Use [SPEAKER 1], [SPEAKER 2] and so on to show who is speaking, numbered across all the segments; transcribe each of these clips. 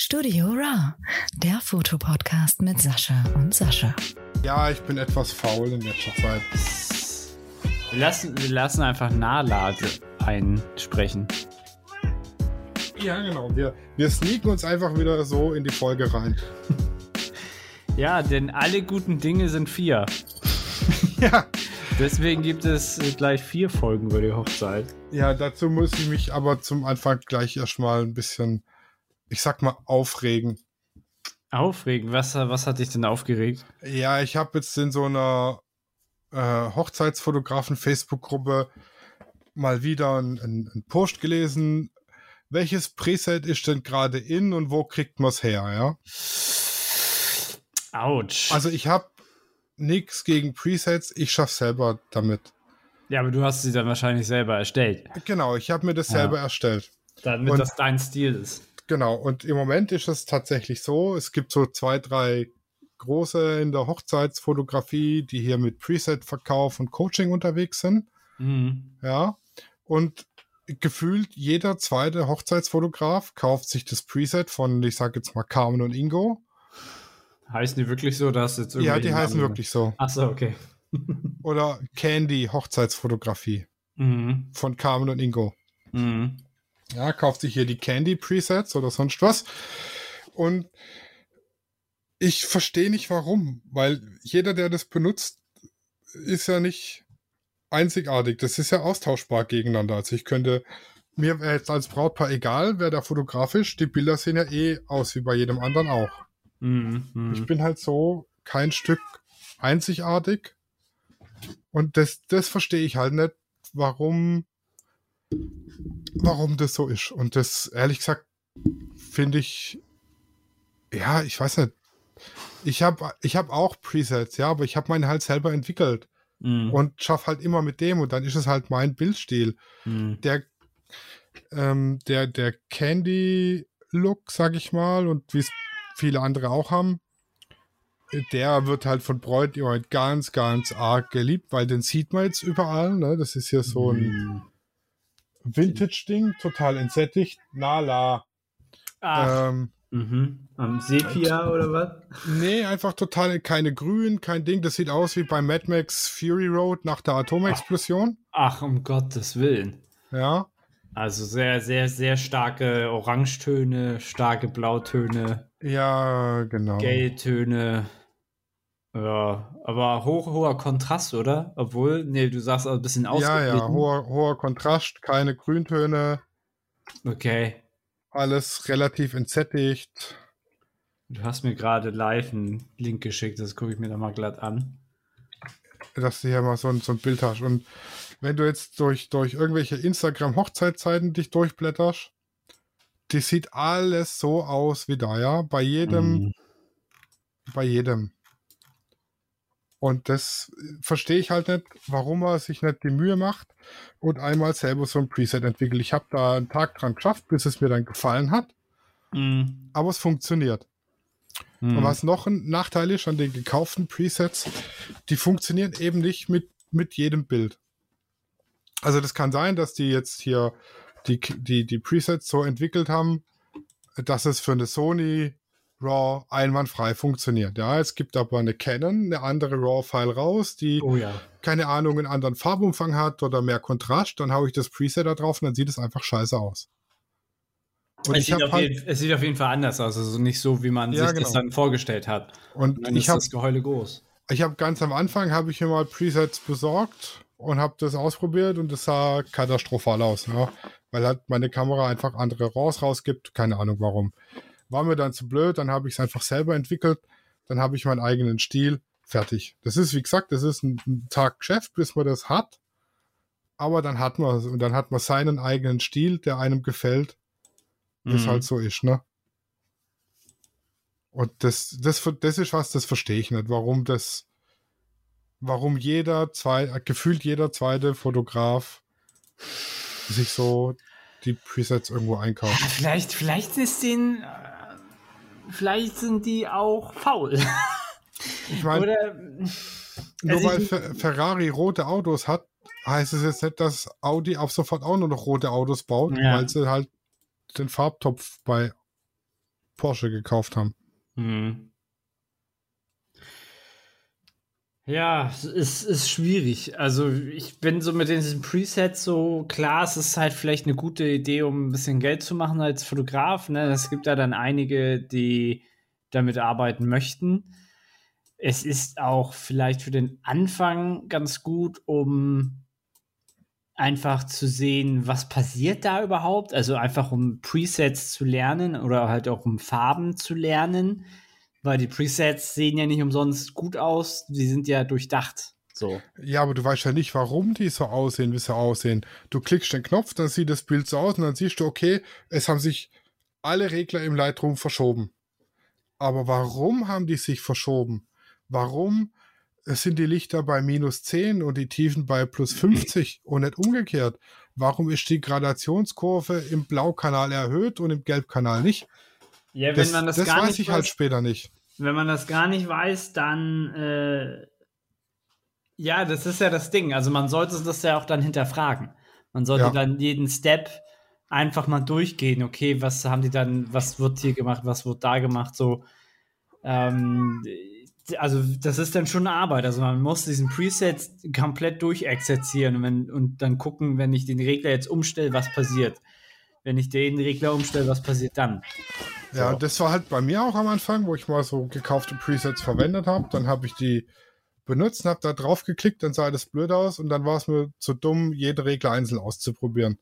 [SPEAKER 1] Studio Raw, der Fotopodcast mit Sascha und Sascha.
[SPEAKER 2] Ja, ich bin etwas faul in letzter Zeit.
[SPEAKER 3] Wir lassen, wir lassen einfach Nahlade einsprechen.
[SPEAKER 2] Ja, genau. Wir, wir sneaken uns einfach wieder so in die Folge rein.
[SPEAKER 3] Ja, denn alle guten Dinge sind vier.
[SPEAKER 2] Ja.
[SPEAKER 3] Deswegen gibt es gleich vier Folgen über die Hochzeit.
[SPEAKER 2] Ja, dazu muss ich mich aber zum Anfang gleich erstmal ein bisschen, ich sag mal, aufregen.
[SPEAKER 3] Aufregend. Was, was hat dich denn aufgeregt?
[SPEAKER 2] Ja, ich habe jetzt in so einer äh, Hochzeitsfotografen-Facebook-Gruppe mal wieder einen ein Post gelesen. Welches Preset ist denn gerade in und wo kriegt man es her, ja?
[SPEAKER 3] Autsch.
[SPEAKER 2] Also ich habe nichts gegen Presets, ich schaff selber damit.
[SPEAKER 3] ja, aber du hast sie dann wahrscheinlich selber erstellt.
[SPEAKER 2] Genau, ich habe mir das
[SPEAKER 3] Ja.
[SPEAKER 2] selber erstellt.
[SPEAKER 3] Damit
[SPEAKER 2] Und-
[SPEAKER 3] das dein Stil ist.
[SPEAKER 2] Genau, und im Moment ist es tatsächlich so, es gibt so zwei, drei große in der Hochzeitsfotografie, die hier mit Preset-Verkauf und Coaching unterwegs sind.
[SPEAKER 3] Mhm.
[SPEAKER 2] Ja, und gefühlt jeder zweite Hochzeitsfotograf kauft sich das Preset von, ich sag jetzt mal Carmen und Ingo.
[SPEAKER 3] Heißen die wirklich so, dass jetzt
[SPEAKER 2] Ja, die heißen
[SPEAKER 3] Namen-
[SPEAKER 2] wirklich so.
[SPEAKER 3] Ach so, okay.
[SPEAKER 2] Oder Candy Hochzeitsfotografie
[SPEAKER 3] Mhm.
[SPEAKER 2] von Carmen und Ingo.
[SPEAKER 3] Mhm.
[SPEAKER 2] Ja, kauft sich hier die Candy Presets oder sonst was. Und ich verstehe nicht warum, weil jeder, der das benutzt, ist ja nicht einzigartig. Das ist ja austauschbar gegeneinander. Also ich könnte mir wäre jetzt als Brautpaar egal, wer da fotografisch, die Bilder sehen ja eh aus wie bei jedem anderen auch.
[SPEAKER 3] Mhm.
[SPEAKER 2] Ich bin halt so kein Stück einzigartig. Und das, das verstehe ich halt nicht, warum, warum das so ist. Und das, ehrlich gesagt, finde ich, ja, ich weiß nicht. Ich habe ich hab auch Presets, ja, aber ich habe meine halt selber entwickelt
[SPEAKER 3] Mhm.
[SPEAKER 2] und schaffe halt immer mit dem und dann ist es halt mein Bildstil.
[SPEAKER 3] Mhm.
[SPEAKER 2] Der, ähm, der, der Candy-Look, sag ich mal, und wie es viele andere auch haben, der wird halt von Bräutigam ganz, ganz arg geliebt, weil den sieht man jetzt überall. Ne? Das ist hier so ein
[SPEAKER 3] Mhm.
[SPEAKER 2] Vintage-Ding, total entsättigt. Nala.
[SPEAKER 3] Ach,
[SPEAKER 2] Ähm,
[SPEAKER 3] mhm. Am Sepia oder was?
[SPEAKER 2] nee, einfach total keine Grün, kein Ding. Das sieht aus wie bei Mad Max Fury Road nach der Atomexplosion.
[SPEAKER 3] Ach, um Gottes Willen.
[SPEAKER 2] Ja.
[SPEAKER 3] Also sehr, sehr, sehr starke Orangetöne, starke Blautöne,
[SPEAKER 2] Ja, genau.
[SPEAKER 3] Gelbtöne. Ja, aber hoch, hoher Kontrast, oder? Obwohl, nee, du sagst ein bisschen
[SPEAKER 2] Ja,
[SPEAKER 3] ausgeglichen.
[SPEAKER 2] ja, hoher, hoher Kontrast, keine Grüntöne,
[SPEAKER 3] Okay.
[SPEAKER 2] alles relativ entsättigt.
[SPEAKER 3] Du hast mir gerade live einen Link geschickt, das gucke ich mir da mal glatt an.
[SPEAKER 2] dass du hier mal so ein, so ein Bild hast. Und wenn du jetzt durch, durch irgendwelche Instagram-Hochzeitszeiten dich durchblätterst, die sieht alles so aus wie da, ja. Bei jedem,
[SPEAKER 3] Mhm.
[SPEAKER 2] bei jedem. Und das äh, verstehe ich halt nicht, warum er sich nicht die Mühe macht und einmal selber so ein Preset entwickelt. Ich habe da einen Tag dran geschafft, bis es mir dann gefallen hat,
[SPEAKER 3] Mhm.
[SPEAKER 2] aber es funktioniert.
[SPEAKER 3] Mhm.
[SPEAKER 2] Und was noch ein Nachteil ist an den gekauften Presets, die funktionieren eben nicht mit, mit jedem Bild. Also das kann sein, dass die jetzt hier die, die, die Presets so entwickelt haben, dass es für eine Sony RAW einwandfrei funktioniert. Ja, es gibt aber eine Canon, eine andere RAW-File raus, die,
[SPEAKER 3] Oh ja.
[SPEAKER 2] keine Ahnung, einen anderen Farbumfang hat oder mehr Kontrast, dann haue ich das Preset da drauf und dann sieht es einfach scheiße aus. Und
[SPEAKER 3] Es sieht,
[SPEAKER 2] halt,
[SPEAKER 3] jeden, es sieht auf jeden Fall anders aus, also nicht so, wie man
[SPEAKER 2] Ja,
[SPEAKER 3] sich das
[SPEAKER 2] genau.
[SPEAKER 3] dann vorgestellt hat.
[SPEAKER 2] und
[SPEAKER 3] Dann
[SPEAKER 2] ich
[SPEAKER 3] ist
[SPEAKER 2] habe
[SPEAKER 3] das Geheule groß.
[SPEAKER 2] Ich habe ganz am Anfang habe ich mir mal Presets besorgt und habe das ausprobiert und es sah katastrophal aus, ja? weil halt meine Kamera einfach andere RAWs rausgibt, keine Ahnung warum. War mir dann zu blöd, dann habe ich es einfach selber entwickelt, dann habe ich meinen eigenen Stil, fertig. Das ist wie gesagt, das ist ein, ein Tag Geschäft, bis man das hat, aber dann hat man es und dann hat man seinen eigenen Stil, der einem gefällt, wie es
[SPEAKER 3] Mhm.
[SPEAKER 2] halt so ist, ne? Und das, das, das ist was, das verstehe ich nicht, warum das, warum jeder zwei, gefühlt jeder zweite Fotograf sich so die Presets irgendwo einkauft.
[SPEAKER 3] Ja, vielleicht, vielleicht ist den, äh, vielleicht sind die auch faul.
[SPEAKER 2] Ich meine, nur
[SPEAKER 3] also
[SPEAKER 2] weil
[SPEAKER 3] ich-
[SPEAKER 2] Fe- Ferrari rote Autos hat, heißt es jetzt nicht, dass Audi ab sofort auch nur noch rote Autos baut,
[SPEAKER 3] Ja.
[SPEAKER 2] weil sie halt den Farbtopf bei Porsche gekauft haben.
[SPEAKER 3] Mhm. Ja, es ist, schwierig. Also ich bin so mit diesen Presets so, klar, es ist halt vielleicht eine gute Idee, um ein bisschen Geld zu machen als Fotograf. Ne? Es gibt ja dann einige, die damit arbeiten möchten. Es ist auch vielleicht für den Anfang ganz gut, um einfach zu sehen, was passiert da überhaupt. Also einfach um Presets zu lernen oder halt auch um Farben zu lernen weil die Presets sehen ja nicht umsonst gut aus, die sind ja durchdacht. So.
[SPEAKER 2] Ja, aber du weißt ja nicht, warum die so aussehen, wie sie aussehen. Du klickst den Knopf, dann sieht das Bild so aus und dann siehst du, okay, es haben sich alle Regler im Lightroom verschoben. Aber warum haben die sich verschoben? Warum sind die Lichter bei minus 10 und die Tiefen bei plus 50 und nicht umgekehrt? Warum ist die Gradationskurve im Blaukanal erhöht und im Gelbkanal nicht?
[SPEAKER 3] Ja, wenn das, man das, das gar
[SPEAKER 2] weiß
[SPEAKER 3] nicht
[SPEAKER 2] ich halt später nicht.
[SPEAKER 3] Wenn man das gar nicht weiß, dann äh, ja, das ist ja das Ding. Also man sollte das ja auch dann hinterfragen. Man sollte ja. dann jeden Step einfach mal durchgehen. Okay, was haben die dann, was wird hier gemacht, was wird da gemacht, so. Ähm, also das ist dann schon eine Arbeit. Also man muss diesen Preset komplett durchexerzieren und, wenn, und dann gucken, wenn ich den Regler jetzt umstelle, was passiert. Wenn ich den Regler umstelle, was passiert dann?
[SPEAKER 2] Ja, so. das war halt bei mir auch am Anfang, wo ich mal so gekaufte Presets verwendet habe. Dann habe ich die benutzt, habe da drauf geklickt, dann sah das blöd aus und dann war es mir zu dumm, jeden Regler einzeln auszuprobieren.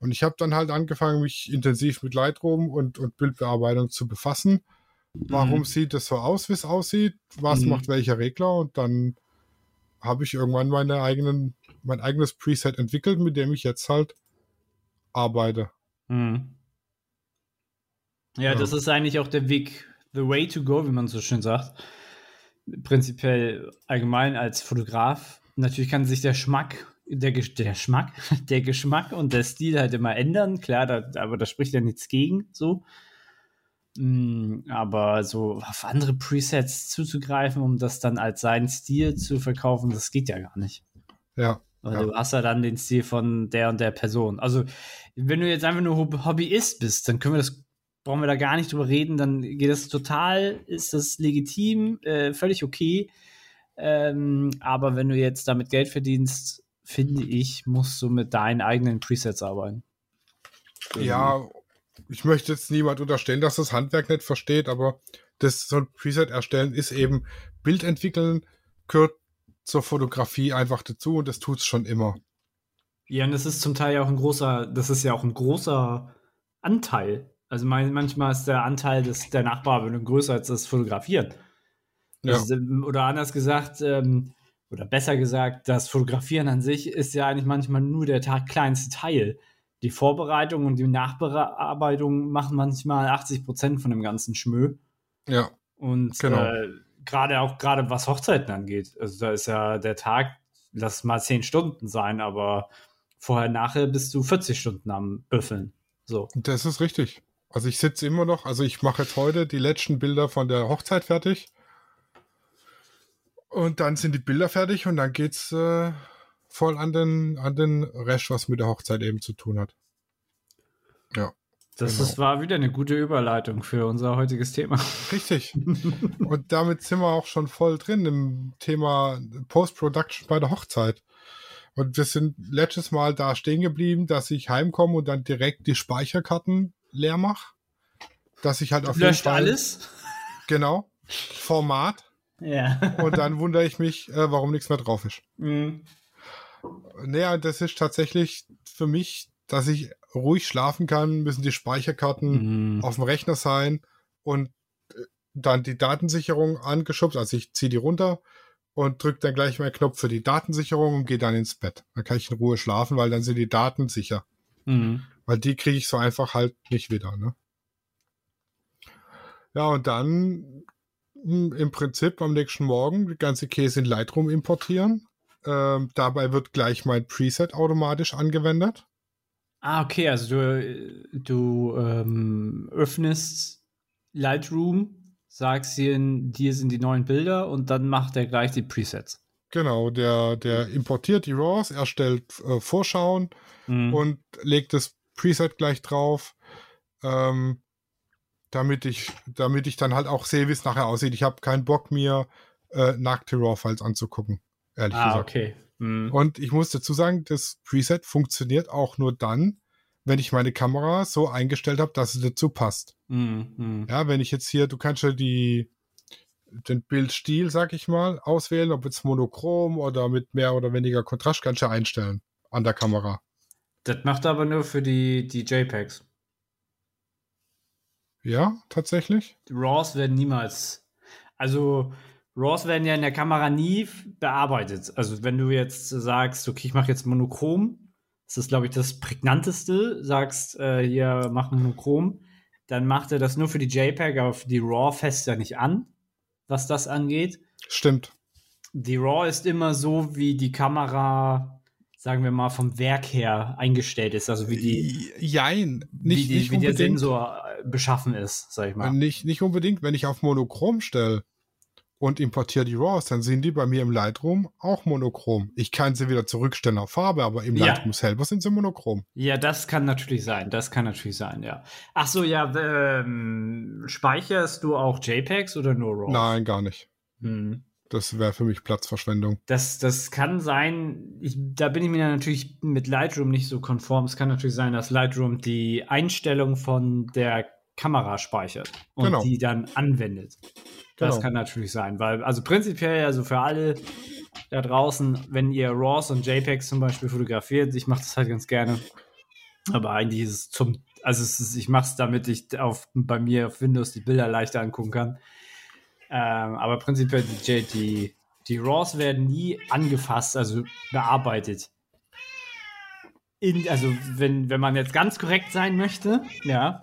[SPEAKER 2] Und ich habe dann halt angefangen, mich intensiv mit Lightroom und, und Bildbearbeitung zu befassen. Warum mhm. sieht es so aus, wie es aussieht? Was mhm. macht welcher Regler? Und dann habe ich irgendwann meine eigenen, mein eigenes Preset entwickelt, mit dem ich jetzt halt arbeite. Mhm.
[SPEAKER 3] Ja, das ist eigentlich auch der Weg, the way to go, wie man so schön sagt. Prinzipiell allgemein als Fotograf. Natürlich kann sich der Schmack, der, der Schmack, der Geschmack und der Stil halt immer ändern. Klar, da, aber da spricht ja nichts gegen, so. Mm, aber so auf andere Presets zuzugreifen, um das dann als seinen Stil zu verkaufen, das geht ja gar nicht.
[SPEAKER 2] Ja. Ja.
[SPEAKER 3] du hast ja dann den Stil von der und der Person. Also, wenn du jetzt einfach nur Hobbyist bist, dann können wir das brauchen wir da gar nicht drüber reden, dann geht das total, ist das legitim, äh, völlig okay. Ähm, aber wenn du jetzt damit Geld verdienst, finde ich, musst du mit deinen eigenen Presets arbeiten.
[SPEAKER 2] Ja, ich möchte jetzt niemand unterstellen, dass das Handwerk nicht versteht, aber das so ein Preset erstellen ist eben Bild entwickeln, gehört zur Fotografie einfach dazu und das tut es schon immer.
[SPEAKER 3] Ja, und das ist zum Teil ja auch ein großer, das ist ja auch ein großer Anteil also manchmal ist der Anteil des, der Nachbearbeitung größer als das Fotografieren. Ja. Also, oder anders gesagt, ähm, oder besser gesagt, das Fotografieren an sich ist ja eigentlich manchmal nur der kleinste Teil. Die Vorbereitung und die Nachbearbeitung machen manchmal 80 Prozent von dem ganzen Schmö.
[SPEAKER 2] Ja.
[SPEAKER 3] Und genau. äh, gerade auch gerade was Hochzeiten angeht. Also da ist ja der Tag, lass mal 10 Stunden sein, aber vorher, nachher bist du 40 Stunden am Büffeln. So.
[SPEAKER 2] Das ist richtig. Also ich sitze immer noch, also ich mache jetzt heute die letzten Bilder von der Hochzeit fertig. Und dann sind die Bilder fertig und dann geht's äh, voll an den, an den Rest, was mit der Hochzeit eben zu tun hat. Ja.
[SPEAKER 3] Das genau. ist, war wieder eine gute Überleitung für unser heutiges Thema.
[SPEAKER 2] Richtig. und damit sind wir auch schon voll drin im Thema Post-Production bei der Hochzeit. Und wir sind letztes Mal da stehen geblieben, dass ich heimkomme und dann direkt die Speicherkarten leer mache, dass ich halt auf
[SPEAKER 3] Löscht jeden Fall alles.
[SPEAKER 2] Genau. Format.
[SPEAKER 3] Ja.
[SPEAKER 2] Und dann wundere ich mich, äh, warum nichts mehr drauf ist. Mhm. Naja, das ist tatsächlich für mich, dass ich ruhig schlafen kann, müssen die Speicherkarten mhm. auf dem Rechner sein und äh, dann die Datensicherung angeschubst. Also ich ziehe die runter und drücke dann gleich meinen Knopf für die Datensicherung und gehe dann ins Bett. Dann kann ich in Ruhe schlafen, weil dann sind die Daten sicher. Mhm. Weil die kriege ich so einfach halt nicht wieder, ne? Ja, und dann hm, im Prinzip am nächsten Morgen die ganze Käse in Lightroom importieren. Ähm, dabei wird gleich mein Preset automatisch angewendet.
[SPEAKER 3] Ah, okay, also du, du ähm, öffnest Lightroom, sagst hier, dir sind die neuen Bilder und dann macht er gleich die Presets.
[SPEAKER 2] Genau, der, der importiert die RAWs, erstellt äh, Vorschauen mhm. und legt das Preset gleich drauf. Ähm, damit ich, damit ich dann halt auch sehe, wie es nachher aussieht. Ich habe keinen Bock, mir äh, nackte RAW-Files anzugucken, ehrlich
[SPEAKER 3] Ah,
[SPEAKER 2] gesagt.
[SPEAKER 3] okay. Mhm.
[SPEAKER 2] Und ich muss dazu sagen, das Preset funktioniert auch nur dann, wenn ich meine Kamera so eingestellt habe, dass es dazu passt.
[SPEAKER 3] Mhm. Mhm.
[SPEAKER 2] Ja, wenn ich jetzt hier, du kannst ja die, den Bildstil, sag ich mal, auswählen, ob jetzt monochrom oder mit mehr oder weniger Kontrast, kannst du einstellen an der Kamera.
[SPEAKER 3] Das macht aber nur für die, die JPEGs.
[SPEAKER 2] Ja, tatsächlich.
[SPEAKER 3] Die RAWs werden niemals. Also, RAWs werden ja in der Kamera nie bearbeitet. Also, wenn du jetzt sagst, okay, ich mache jetzt monochrom, das ist, glaube ich, das prägnanteste, sagst, äh, hier, mach monochrom, dann macht er das nur für die JPEG, aber für die RAW fest er nicht an, was das angeht.
[SPEAKER 2] Stimmt.
[SPEAKER 3] Die RAW ist immer so, wie die Kamera, sagen wir mal, vom Werk her eingestellt ist. Also, wie die.
[SPEAKER 2] Jein. Nicht,
[SPEAKER 3] wie, die,
[SPEAKER 2] nicht
[SPEAKER 3] wie der. Sensor äh, beschaffen ist, sag ich mal.
[SPEAKER 2] Nicht, nicht unbedingt, wenn ich auf Monochrom stelle und importiere die RAWs, dann sind die bei mir im Lightroom auch monochrom. Ich kann sie wieder zurückstellen auf Farbe, aber im
[SPEAKER 3] Ja.
[SPEAKER 2] Lightroom selber sind sie monochrom.
[SPEAKER 3] Ja, das kann natürlich sein. Das kann natürlich sein, ja. Ach so, ja, ähm, speicherst du auch JPEGs oder nur RAW?
[SPEAKER 2] Nein, gar nicht.
[SPEAKER 3] Hm.
[SPEAKER 2] Das wäre für mich Platzverschwendung.
[SPEAKER 3] Das, das kann sein, ich, da bin ich mir natürlich mit Lightroom nicht so konform. Es kann natürlich sein, dass Lightroom die Einstellung von der Kamera speichert und
[SPEAKER 2] Genau.
[SPEAKER 3] die dann anwendet. Das
[SPEAKER 2] Genau.
[SPEAKER 3] kann natürlich sein, weil, also prinzipiell, also für alle da draußen, wenn ihr RAWs und JPEGs zum Beispiel fotografiert, ich mache das halt ganz gerne. Aber eigentlich ist es zum, also es ist, ich mache es, damit ich auf, bei mir auf Windows die Bilder leichter angucken kann. Ähm, aber prinzipiell die, die, die RAWs werden nie angefasst, also bearbeitet. In, also wenn, wenn man jetzt ganz korrekt sein möchte, ja,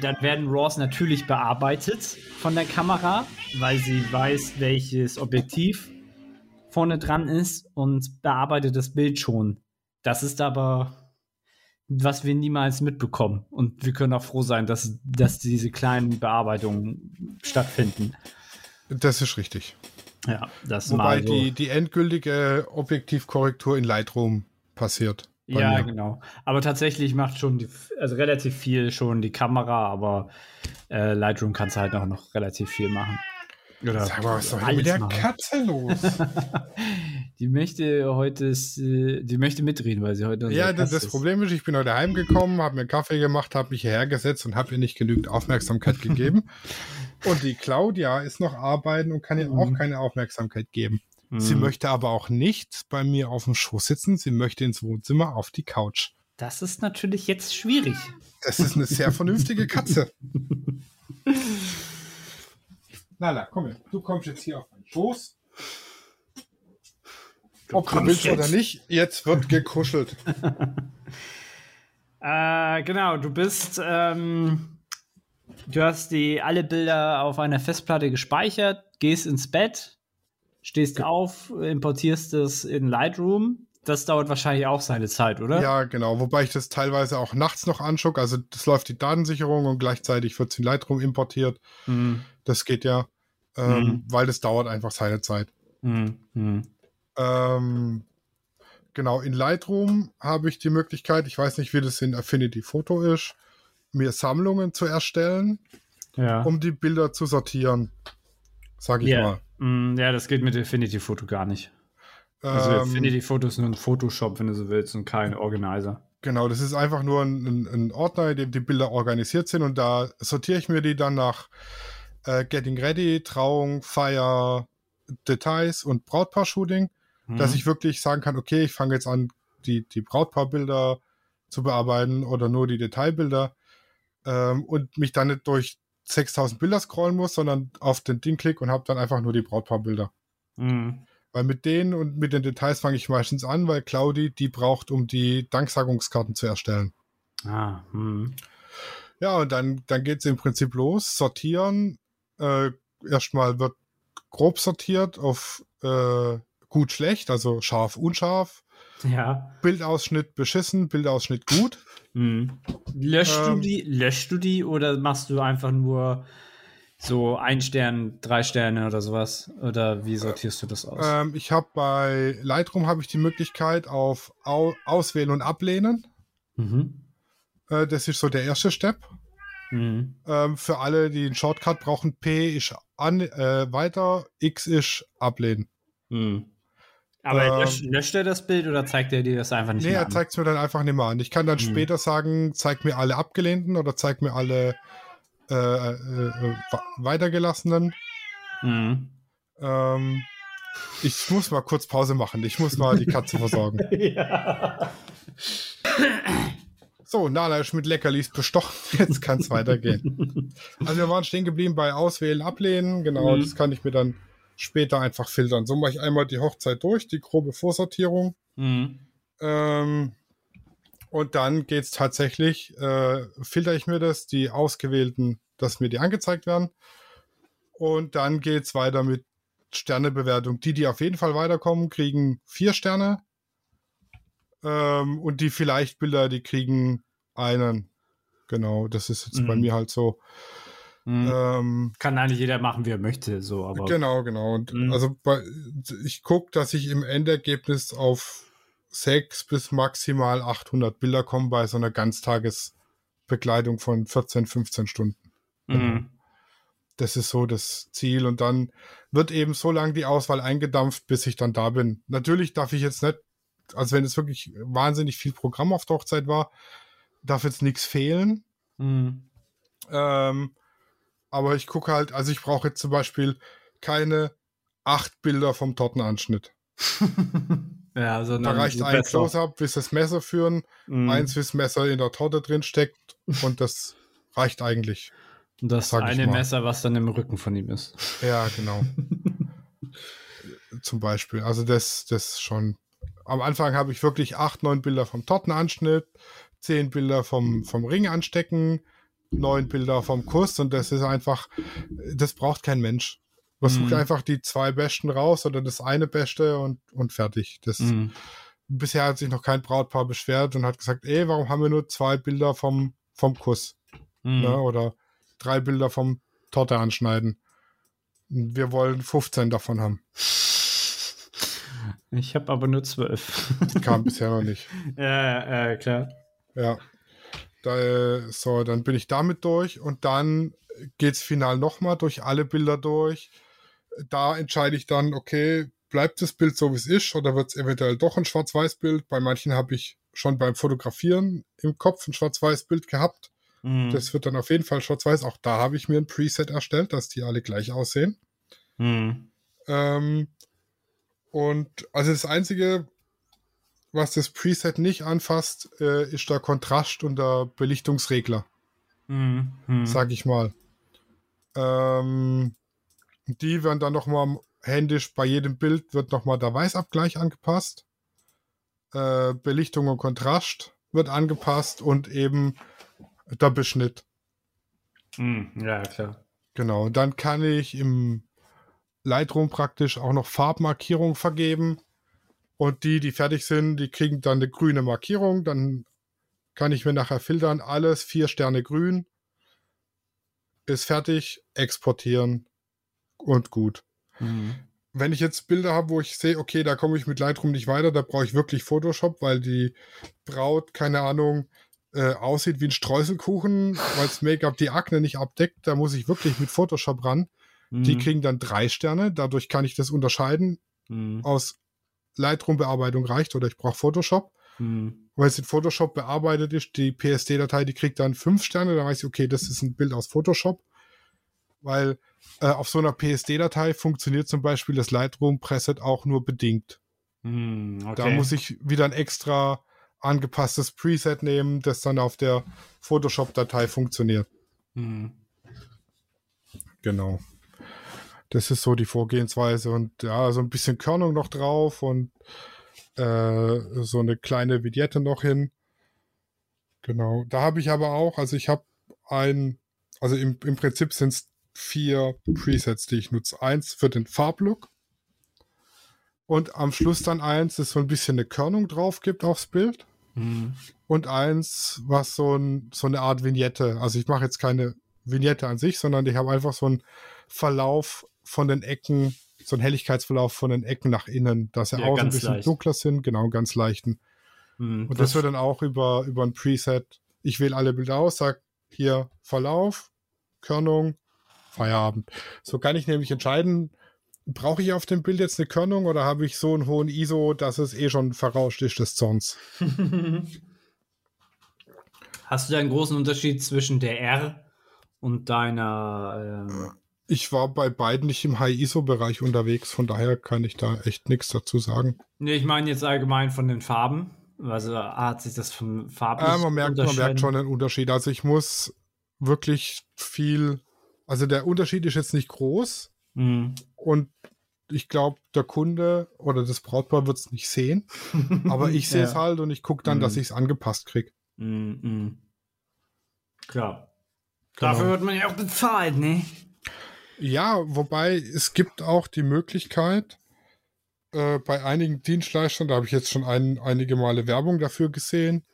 [SPEAKER 3] dann werden RAWs natürlich bearbeitet von der Kamera, weil sie weiß, welches Objektiv vorne dran ist und bearbeitet das Bild schon. Das ist aber, was wir niemals mitbekommen. Und wir können auch froh sein, dass, dass diese kleinen Bearbeitungen stattfinden.
[SPEAKER 2] Das ist richtig.
[SPEAKER 3] Ja, das
[SPEAKER 2] Wobei
[SPEAKER 3] mal so.
[SPEAKER 2] die, die endgültige Objektivkorrektur in Lightroom passiert.
[SPEAKER 3] Ja,
[SPEAKER 2] mir.
[SPEAKER 3] genau. Aber tatsächlich macht schon die, also relativ viel schon die Kamera, aber äh, Lightroom kannst du halt auch noch relativ viel machen. Oder
[SPEAKER 2] Sag mal, was ist
[SPEAKER 3] alles
[SPEAKER 2] mit der
[SPEAKER 3] machen.
[SPEAKER 2] Katze los?
[SPEAKER 3] Die möchte heute, äh, die möchte mitreden, weil sie heute
[SPEAKER 2] ja, das, das. Problem ist, ich bin heute heimgekommen, habe mir Kaffee gemacht, habe mich hierher gesetzt und habe ihr nicht genügend Aufmerksamkeit gegeben. Und die Claudia ist noch arbeiten und kann ihr auch
[SPEAKER 3] Mhm.
[SPEAKER 2] keine Aufmerksamkeit geben. Sie
[SPEAKER 3] Hm.
[SPEAKER 2] möchte aber auch nicht bei mir auf dem Schoß sitzen. Sie möchte ins Wohnzimmer auf die Couch.
[SPEAKER 3] Das ist natürlich jetzt schwierig.
[SPEAKER 2] Das ist eine sehr vernünftige Katze. Nala, komm her. Du kommst jetzt hier auf meinen Schoß. Ob du
[SPEAKER 3] kommst
[SPEAKER 2] willst oder
[SPEAKER 3] jetzt.
[SPEAKER 2] nicht, jetzt wird gekuschelt.
[SPEAKER 3] Äh, genau, du bist, ähm, du hast die alle Bilder auf einer Festplatte gespeichert, gehst ins Bett, stehst auf, importierst es in Lightroom. Das dauert wahrscheinlich auch seine Zeit, oder?
[SPEAKER 2] Ja, genau. Wobei ich das teilweise auch nachts noch anschaue. Also das läuft die Datensicherung und gleichzeitig wird es in Lightroom importiert.
[SPEAKER 3] Hm,
[SPEAKER 2] Das geht ja, ähm,
[SPEAKER 3] Mhm.
[SPEAKER 2] weil das dauert einfach seine Zeit.
[SPEAKER 3] hm, hm.
[SPEAKER 2] Ähm, genau, in Lightroom habe ich die Möglichkeit, ich weiß nicht, wie das in Affinity Photo ist, mir Sammlungen zu erstellen,
[SPEAKER 3] Ja.
[SPEAKER 2] um die Bilder zu sortieren. Sag ich
[SPEAKER 3] Ja.
[SPEAKER 2] mal.
[SPEAKER 3] Hm, ja, das geht mit Affinity Photo gar nicht. Also
[SPEAKER 2] Ähm,
[SPEAKER 3] Affinity Photo ist nur ein Photoshop, wenn du so willst, und kein Organizer.
[SPEAKER 2] Genau, das ist einfach nur ein, ein, ein Ordner, in dem die Bilder organisiert sind und da sortiere ich mir die dann nach äh, Getting Ready, Trauung, Feier, Details und Brautpaar-Shooting, dass
[SPEAKER 3] Mhm.
[SPEAKER 2] ich wirklich sagen kann, okay, ich fange jetzt an, die, die Brautpaarbilder zu bearbeiten oder nur die Detailbilder ähm, und mich dann nicht durch 6000 Bilder scrollen muss, sondern auf den Ding klick und habe dann einfach nur die Brautpaarbilder.
[SPEAKER 3] Hm.
[SPEAKER 2] Weil mit denen und mit den Details fange ich meistens an, weil Claudi die braucht, um die Danksagungskarten zu erstellen.
[SPEAKER 3] Ah, hm.
[SPEAKER 2] Ja, und dann, dann geht es im Prinzip los. Sortieren. Äh, erstmal wird grob sortiert auf äh, gut, schlecht, also scharf, unscharf.
[SPEAKER 3] Ja.
[SPEAKER 2] Bildausschnitt beschissen, Bildausschnitt gut.
[SPEAKER 3] Hm. Löschst du
[SPEAKER 2] Ähm.
[SPEAKER 3] die, löschst du die oder machst du einfach nur so ein Stern, drei Sterne oder sowas? Oder wie sortierst du das aus?
[SPEAKER 2] Ähm, ich habe bei Lightroom habe ich die Möglichkeit auf Au Auswählen und Ablehnen.
[SPEAKER 3] Mhm.
[SPEAKER 2] Äh, das ist so der erste Step. Mhm. Ähm, für alle, die einen Shortcut brauchen, P ist an, äh, weiter, X ist ablehnen.
[SPEAKER 3] Mhm. Aber ähm, löscht, löscht, er das Bild oder zeigt er dir das einfach nicht
[SPEAKER 2] nee, mehr an? Nee, er zeigt es mir dann einfach nicht mehr an. Ich kann dann mhm. später sagen, zeig mir alle abgelehnten oder zeig mir alle äh, äh, äh weitergelassenen. Mhm. Ähm, ich muss mal kurz Pause machen. Ich muss mal die Katze versorgen. ja. So, Nala ist mit Leckerlis bestochen. Jetzt kann es weitergehen. Also wir waren stehen geblieben bei Auswählen, Ablehnen. Genau, mhm. das kann ich mir dann später einfach filtern. So mache ich einmal die Hochzeit durch, die grobe Vorsortierung. Mhm. Ähm, und dann geht es tatsächlich, äh, filter ich mir das, die ausgewählten, dass mir die angezeigt werden. Und dann geht es weiter mit Sternebewertung. Die, die auf jeden Fall weiterkommen, kriegen vier Sterne. Ähm, und die vielleicht Bilder, die kriegen einen. Genau, das ist jetzt mhm. bei mir halt so.
[SPEAKER 3] Mhm. Ähm, Kann eigentlich jeder machen, wie er möchte, so, aber.
[SPEAKER 2] Genau, genau. Und mhm. also bei, ich gucke, dass ich im Endergebnis auf sechs bis maximal 800 Bilder komme bei so einer Ganztagesbekleidung von 14, 15 Stunden. Mhm. Das ist so das Ziel. Und dann wird eben so lange die Auswahl eingedampft, bis ich dann da bin. Natürlich darf ich jetzt nicht also wenn es wirklich wahnsinnig viel Programm auf der Hochzeit war, darf jetzt nichts fehlen. Mhm. Ähm, aber ich gucke halt, also ich brauche jetzt zum Beispiel keine acht Bilder vom Tortenanschnitt. ja, also da reicht ein Close-up, bis das Messer führen, mm. eins, bis das Messer in der Torte drin steckt und das reicht eigentlich.
[SPEAKER 3] Und das eine Messer, was dann im Rücken von ihm ist.
[SPEAKER 2] Ja, genau. zum Beispiel. Also das, das schon am Anfang habe ich wirklich acht, neun Bilder vom Tortenanschnitt, zehn Bilder vom, vom Ring anstecken, neun Bilder vom Kuss und das ist einfach, das braucht kein Mensch. Man sucht mhm. einfach die zwei Besten raus oder das eine Beste und, und fertig. Das, mhm. Bisher hat sich noch kein Brautpaar beschwert und hat gesagt, ey, warum haben wir nur zwei Bilder vom, vom Kuss? Mhm. Ne? Oder drei Bilder vom Torte anschneiden. Wir wollen 15 davon haben.
[SPEAKER 3] Ich habe aber nur zwölf.
[SPEAKER 2] Kam bisher noch nicht.
[SPEAKER 3] Ja, äh, klar.
[SPEAKER 2] Ja. Da, so, dann bin ich damit durch und dann geht es final nochmal durch alle Bilder durch. Da entscheide ich dann, okay, bleibt das Bild so, wie es ist oder wird es eventuell doch ein Schwarz-Weiß-Bild? Bei manchen habe ich schon beim Fotografieren im Kopf ein Schwarz-Weiß-Bild gehabt. Mhm. Das wird dann auf jeden Fall schwarz-weiß. Auch da habe ich mir ein Preset erstellt, dass die alle gleich aussehen. Mhm. Ähm, und also das Einzige, was das Preset nicht anfasst, äh, ist der Kontrast und der Belichtungsregler. Mhm. Sag ich mal. Ähm, die werden dann nochmal händisch bei jedem Bild wird nochmal der Weißabgleich angepasst. Äh, Belichtung und Kontrast wird angepasst und eben der Beschnitt.
[SPEAKER 3] Mhm. Ja, klar.
[SPEAKER 2] Genau. Dann kann ich im Lightroom praktisch auch noch Farbmarkierungen vergeben. Und die, die fertig sind, die kriegen dann eine grüne Markierung. Dann kann ich mir nachher filtern, alles vier Sterne grün. Ist fertig, exportieren und gut. Mhm. Wenn ich jetzt Bilder habe, wo ich sehe, okay, da komme ich mit Lightroom nicht weiter, da brauche ich wirklich Photoshop, weil die Braut, keine Ahnung, äh, aussieht wie ein Streuselkuchen, weil das Make-up die Akne nicht abdeckt, da muss ich wirklich mit Photoshop ran. Mhm. Die kriegen dann drei Sterne. Dadurch kann ich das unterscheiden. Mhm. Aus Lightroom-Bearbeitung reicht oder ich brauche Photoshop. Mhm. Weil es in Photoshop bearbeitet ist, die PSD-Datei, die kriegt dann fünf Sterne. Da weiß ich, okay, das ist ein Bild aus Photoshop. Weil äh, auf so einer PSD-Datei funktioniert zum Beispiel das Lightroom-Preset auch nur bedingt. Mhm, okay. Da muss ich wieder ein extra angepasstes Preset nehmen, das dann auf der Photoshop-Datei funktioniert. Mhm. Genau. Das ist so die Vorgehensweise und ja, so ein bisschen Körnung noch drauf und äh, so eine kleine Vignette noch hin. Genau. Da habe ich aber auch, also ich habe ein, also im, im Prinzip sind es vier Presets, die ich nutze. Eins für den Farblook. Und am Schluss dann eins, das so ein bisschen eine Körnung drauf gibt aufs Bild. Mhm. Und eins, was so, ein, so eine Art Vignette. Also ich mache jetzt keine Vignette an sich, sondern ich habe einfach so einen Verlauf von den Ecken, so ein Helligkeitsverlauf von den Ecken nach innen, dass er ja, außen ein bisschen leicht. dunkler sind, genau, ganz leichten. Mhm, und das, das wird dann auch über, über ein Preset. Ich wähle alle Bilder aus, sag, hier Verlauf, Körnung, Feierabend. So kann ich nämlich entscheiden, brauche ich auf dem Bild jetzt eine Körnung oder habe ich so einen hohen ISO, dass es eh schon verrauscht ist des Zorns?
[SPEAKER 3] Hast du da einen großen Unterschied zwischen der R und deiner? Ähm
[SPEAKER 2] ich war bei beiden nicht im High-ISO-Bereich unterwegs, von daher kann ich da echt nichts dazu sagen.
[SPEAKER 3] Nee, ich meine jetzt allgemein von den Farben. Also hat sich das von Farben.
[SPEAKER 2] Ja, man, merkt, man merkt schon einen Unterschied. Also ich muss wirklich viel. Also der Unterschied ist jetzt nicht groß.
[SPEAKER 3] Mhm.
[SPEAKER 2] Und ich glaube, der Kunde oder das Brautpaar wird es nicht sehen. aber ich sehe es ja. halt und ich gucke dann, mhm. dass ich es angepasst kriege.
[SPEAKER 3] Mhm. Klar. Genau. Dafür wird man ja auch bezahlt, ne?
[SPEAKER 2] Ja, wobei es gibt auch die Möglichkeit, äh, bei einigen Dienstleistern, da habe ich jetzt schon ein, einige Male Werbung dafür gesehen,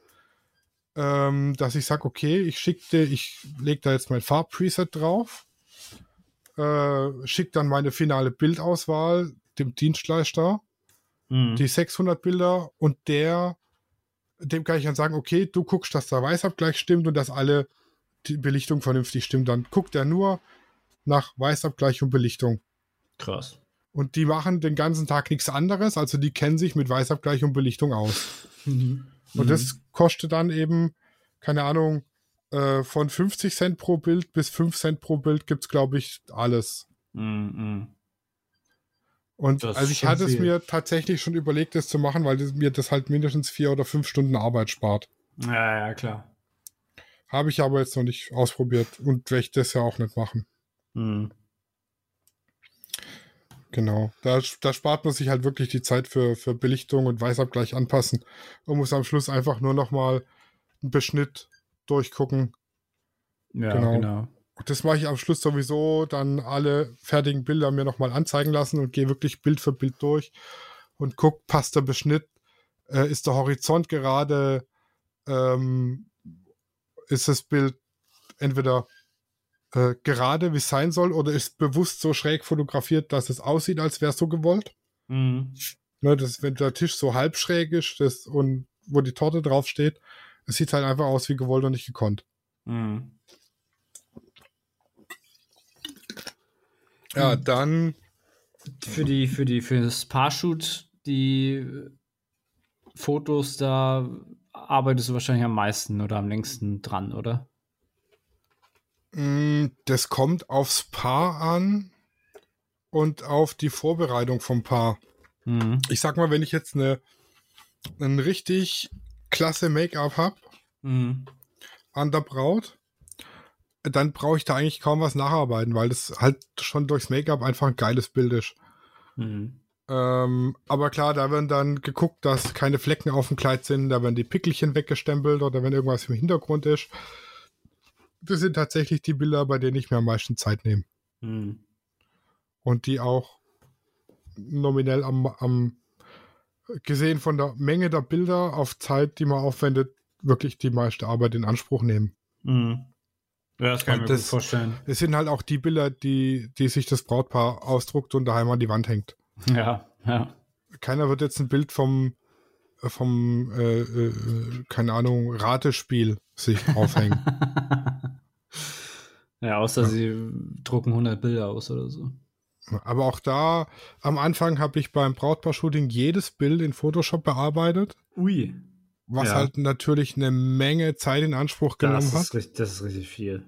[SPEAKER 2] ähm, dass ich sage, okay, ich schicke, ich lege da jetzt mein Farbpreset drauf, äh, schicke dann meine finale Bildauswahl dem Dienstleister, mhm. die 600 Bilder und der, dem kann ich dann sagen, okay, du guckst, dass der Weißabgleich stimmt und dass alle die Belichtung vernünftig stimmt. Dann guckt er nur, nach Weißabgleich und Belichtung.
[SPEAKER 3] Krass.
[SPEAKER 2] Und die machen den ganzen Tag nichts anderes, also die kennen sich mit Weißabgleich und Belichtung aus.
[SPEAKER 3] Mhm.
[SPEAKER 2] Und das kostet dann eben, keine Ahnung, äh, von 50 Cent pro Bild bis 5 Cent pro Bild gibt es, glaube ich, alles.
[SPEAKER 3] Mhm.
[SPEAKER 2] Und das also ich hatte viel. es mir tatsächlich schon überlegt, das zu machen, weil das, mir das halt mindestens vier oder fünf Stunden Arbeit spart.
[SPEAKER 3] Ja, ja, klar.
[SPEAKER 2] Habe ich aber jetzt noch nicht ausprobiert und werde ich das ja auch nicht machen.
[SPEAKER 3] Mhm.
[SPEAKER 2] Genau. Da, da spart man sich halt wirklich die Zeit für, für Belichtung und Weißabgleich anpassen und muss am Schluss einfach nur nochmal einen Beschnitt durchgucken.
[SPEAKER 3] Ja, genau. genau.
[SPEAKER 2] Das mache ich am Schluss sowieso, dann alle fertigen Bilder mir nochmal anzeigen lassen und gehe wirklich Bild für Bild durch und guck, passt der Beschnitt, äh, ist der Horizont gerade, ähm, ist das Bild entweder äh, gerade, wie es sein soll, oder ist bewusst so schräg fotografiert, dass es aussieht, als wäre es so gewollt.
[SPEAKER 3] Mhm.
[SPEAKER 2] Ne, das, wenn der Tisch so halb schräg ist das, und wo die Torte draufsteht, es sieht halt einfach aus wie gewollt und nicht gekonnt.
[SPEAKER 3] Mhm.
[SPEAKER 2] Ja, dann.
[SPEAKER 3] Für die, für die, für das Paarshoot, die Fotos, da arbeitest du wahrscheinlich am meisten oder am längsten dran, oder?
[SPEAKER 2] Mm, das kommt aufs Paar an und auf die Vorbereitung vom Paar.
[SPEAKER 3] Mhm.
[SPEAKER 2] Ich sag mal, wenn ich jetzt eine, ein richtig klasse Make-up habe
[SPEAKER 3] mhm.
[SPEAKER 2] an der Braut, dann brauche ich da eigentlich kaum was nacharbeiten, weil das halt schon durchs Make-up einfach ein geiles Bild ist.
[SPEAKER 3] Mhm.
[SPEAKER 2] Ähm, aber klar, da werden dann geguckt, dass keine Flecken auf dem Kleid sind, da werden die Pickelchen weggestempelt oder wenn irgendwas im Hintergrund ist das sind tatsächlich die Bilder, bei denen ich mir am meisten Zeit nehme.
[SPEAKER 3] Hm.
[SPEAKER 2] Und die auch nominell am, am, gesehen von der Menge der Bilder auf Zeit, die man aufwendet, wirklich die meiste Arbeit in Anspruch nehmen.
[SPEAKER 3] Hm. Ja, das kann und ich mir das, gut vorstellen.
[SPEAKER 2] Es sind halt auch die Bilder, die, die sich das Brautpaar ausdruckt und daheim an die Wand hängt.
[SPEAKER 3] Ja, ja.
[SPEAKER 2] Keiner wird jetzt ein Bild vom, vom äh, äh, keine Ahnung, Ratespiel sich aufhängen.
[SPEAKER 3] Ja, außer ja. sie drucken 100 Bilder aus oder so.
[SPEAKER 2] Aber auch da, am Anfang habe ich beim Brautpaar-Shooting jedes Bild in Photoshop bearbeitet.
[SPEAKER 3] Ui.
[SPEAKER 2] Was ja. halt natürlich eine Menge Zeit in Anspruch genommen
[SPEAKER 3] das
[SPEAKER 2] hat.
[SPEAKER 3] Richtig, das ist richtig viel.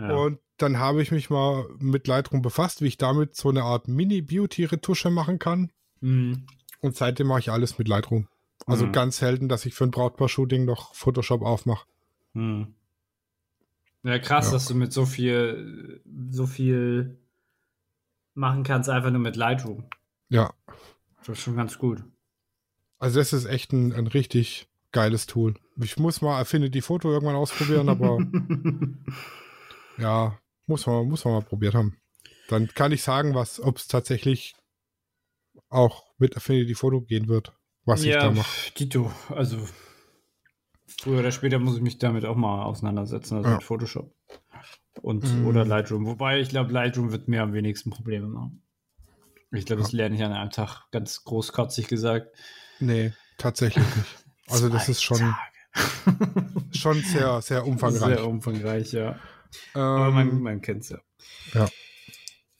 [SPEAKER 2] Ja. Und dann habe ich mich mal mit Lightroom befasst, wie ich damit so eine Art Mini-Beauty-Retusche machen kann.
[SPEAKER 3] Mhm.
[SPEAKER 2] Und seitdem mache ich alles mit Lightroom. Also mhm. ganz selten, dass ich für ein Brautpaar-Shooting noch Photoshop aufmache.
[SPEAKER 3] Mhm. Ja, krass, ja. dass du mit so viel, so viel machen kannst, einfach nur mit Lightroom.
[SPEAKER 2] Ja.
[SPEAKER 3] Das ist schon ganz gut.
[SPEAKER 2] Also, das ist echt ein, ein richtig geiles Tool. Ich muss mal Affinity Foto irgendwann ausprobieren, aber ja, muss man, muss man mal probiert haben. Dann kann ich sagen, was, ob es tatsächlich auch mit Affinity Foto gehen wird, was ja, ich da mache.
[SPEAKER 3] Tito, also Früher oder später muss ich mich damit auch mal auseinandersetzen, also ja. mit Photoshop. Und mhm. oder Lightroom. Wobei ich glaube, Lightroom wird mir am wenigsten Probleme machen. Ich glaube, das lerne ich an einem Tag ganz großkotzig gesagt.
[SPEAKER 2] Nee, tatsächlich nicht. Also das ist schon. Schon sehr, sehr umfangreich.
[SPEAKER 3] Sehr umfangreich, ja.
[SPEAKER 2] Ähm,
[SPEAKER 3] Aber man, man kennt es ja.
[SPEAKER 2] ja.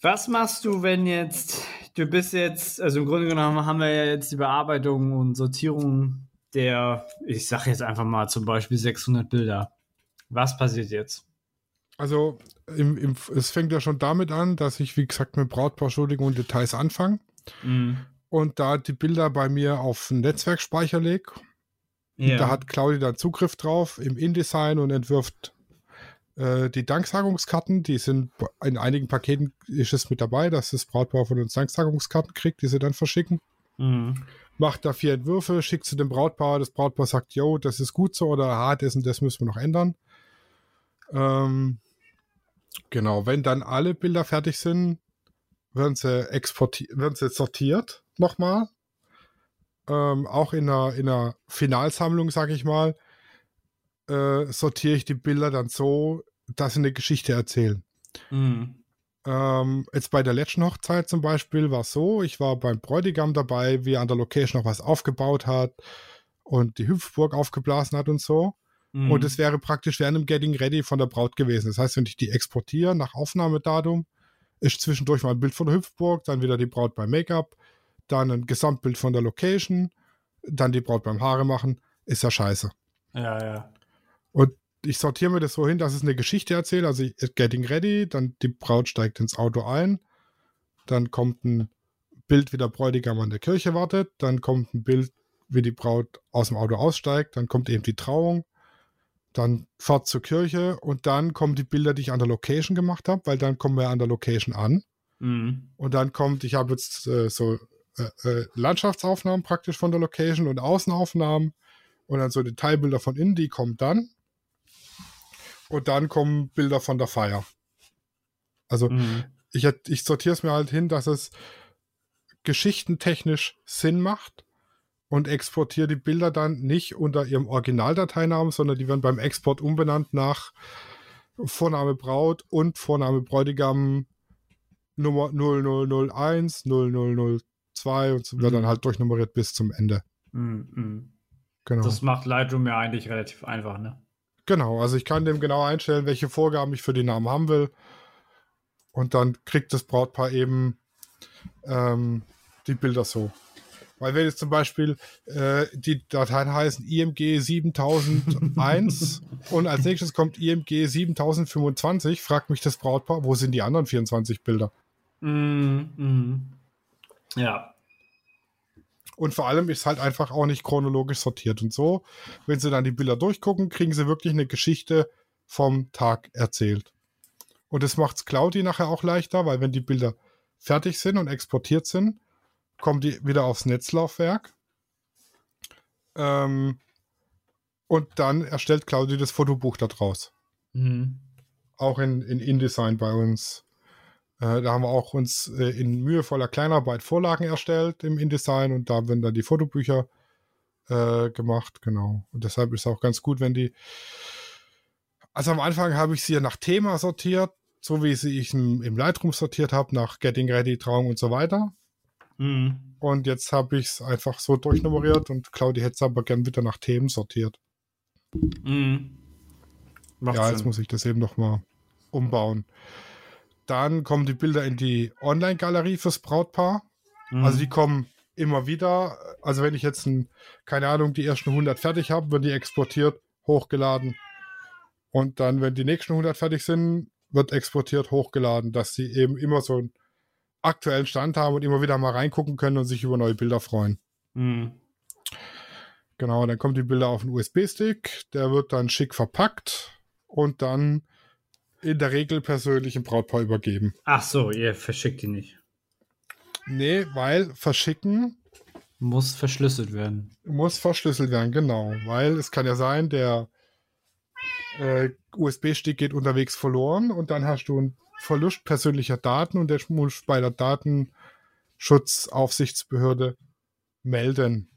[SPEAKER 3] Was machst du, wenn jetzt, du bist jetzt, also im Grunde genommen haben wir ja jetzt die Bearbeitung und Sortierung der, ich sage jetzt einfach mal zum Beispiel 600 Bilder. Was passiert jetzt?
[SPEAKER 2] Also im, im, es fängt ja schon damit an, dass ich, wie gesagt, mit Brautpaarschuldigung und Details anfange
[SPEAKER 3] Mhm.
[SPEAKER 2] und da die Bilder bei mir auf einen Netzwerkspeicher lege.
[SPEAKER 3] Ja.
[SPEAKER 2] Da hat Claudia dann Zugriff drauf im InDesign und entwirft äh, die Danksagungskarten. Die sind in einigen Paketen ist es mit dabei, dass das Brautpaar von uns Danksagungskarten kriegt, die sie dann verschicken.
[SPEAKER 3] mhm.
[SPEAKER 2] Macht da vier Entwürfe, schickt sie dem Brautpaar. Das Brautpaar sagt, yo, das ist gut so oder ah, das und das müssen wir noch ändern. Ähm, genau, wenn dann alle Bilder fertig sind, werden sie exportiert, werden sie sortiert nochmal. Ähm, auch in einer, in einer Finalsammlung, sage ich mal, äh, sortiere ich die Bilder dann so, dass sie eine Geschichte erzählen.
[SPEAKER 3] Mhm.
[SPEAKER 2] Ähm, jetzt bei der letzten Hochzeit zum Beispiel war es so, ich war beim Bräutigam dabei, wie er an der Location noch was aufgebaut hat und die Hüpfburg aufgeblasen hat und so.
[SPEAKER 3] Mhm.
[SPEAKER 2] Und es wäre praktisch während dem Getting Ready von der Braut gewesen. Das heißt, wenn ich die exportiere nach Aufnahmedatum, ist zwischendurch mal ein Bild von der Hüpfburg, dann wieder die Braut beim Make-up, dann ein Gesamtbild von der Location, dann die Braut beim Haare machen, ist ja scheiße.
[SPEAKER 3] Ja, ja.
[SPEAKER 2] Und ich sortiere mir das so hin, dass es eine Geschichte erzählt. Also Getting Ready, dann die Braut steigt ins Auto ein, dann kommt ein Bild, wie der Bräutigam an der Kirche wartet, dann kommt ein Bild, wie die Braut aus dem Auto aussteigt, dann kommt eben die Trauung, dann fahrt zur Kirche und dann kommen die Bilder, die ich an der Location gemacht habe, weil dann kommen wir an der Location an.
[SPEAKER 3] Mhm.
[SPEAKER 2] Und dann kommt, ich habe jetzt äh, so äh, äh, Landschaftsaufnahmen praktisch von der Location und Außenaufnahmen und dann so Detailbilder von innen, die kommen dann. Und dann kommen Bilder von der Feier. Also
[SPEAKER 3] Mhm.
[SPEAKER 2] ich, ich sortiere es mir halt hin, dass es geschichtentechnisch Sinn macht und exportiere die Bilder dann nicht unter ihrem Originaldateinamen, sondern die werden beim Export umbenannt nach Vorname Braut und Vorname Bräutigam Nummer 0001, 0002 und so wird
[SPEAKER 3] Mhm.
[SPEAKER 2] dann halt durchnummeriert bis zum Ende.
[SPEAKER 3] Mhm.
[SPEAKER 2] Genau.
[SPEAKER 3] Das macht Lightroom ja eigentlich relativ einfach, ne?
[SPEAKER 2] Genau, also ich kann dem genau einstellen, welche Vorgaben ich für die Namen haben will. Und dann kriegt das Brautpaar eben ähm, die Bilder so. Weil wenn jetzt zum Beispiel äh, die Dateien heißen IMG 7001 und als nächstes kommt IMG 7025, fragt mich das Brautpaar, wo sind die anderen 24 Bilder?
[SPEAKER 3] Mhm. Mhm. Ja.
[SPEAKER 2] Und vor allem ist halt einfach auch nicht chronologisch sortiert. Und so, wenn sie dann die Bilder durchgucken, kriegen sie wirklich eine Geschichte vom Tag erzählt. Und das macht es Claudi nachher auch leichter, weil wenn die Bilder fertig sind und exportiert sind, kommen die wieder aufs Netzlaufwerk. Ähm, und dann erstellt Claudi das Fotobuch daraus.
[SPEAKER 3] Mhm.
[SPEAKER 2] Auch in, in InDesign bei uns. Äh, da haben wir auch uns äh, in mühevoller Kleinarbeit Vorlagen erstellt im InDesign und da werden dann die Fotobücher äh, gemacht, genau. Und deshalb ist es auch ganz gut, wenn die. Also am Anfang habe ich sie ja nach Thema sortiert, so wie sie ich im, im Lightroom sortiert habe, nach Getting Ready, Trauung und so weiter.
[SPEAKER 3] Mhm.
[SPEAKER 2] Und jetzt habe ich es einfach so durchnummeriert und Claudia hätte es aber gern wieder nach Themen sortiert.
[SPEAKER 3] Mhm.
[SPEAKER 2] Ja, jetzt
[SPEAKER 3] Sinn.
[SPEAKER 2] muss ich das eben nochmal umbauen. Dann kommen die Bilder in die Online-Galerie fürs Brautpaar.
[SPEAKER 3] Mhm.
[SPEAKER 2] Also die kommen immer wieder. Also wenn ich jetzt, ein, keine Ahnung, die ersten 100 fertig habe, werden die exportiert, hochgeladen. Und dann, wenn die nächsten 100 fertig sind, wird exportiert, hochgeladen, dass sie eben immer so einen aktuellen Stand haben und immer wieder mal reingucken können und sich über neue Bilder freuen.
[SPEAKER 3] Mhm.
[SPEAKER 2] Genau, dann kommen die Bilder auf den USB-Stick, der wird dann schick verpackt und dann in der Regel persönlich im Brautpaar übergeben.
[SPEAKER 3] Ach so, ihr verschickt die nicht.
[SPEAKER 2] Nee, weil verschicken
[SPEAKER 3] Muss verschlüsselt werden.
[SPEAKER 2] muss verschlüsselt werden, genau. Weil es kann ja sein, der äh, USB-Stick geht unterwegs verloren und dann hast du einen Verlust persönlicher Daten und der muss bei der Datenschutzaufsichtsbehörde melden.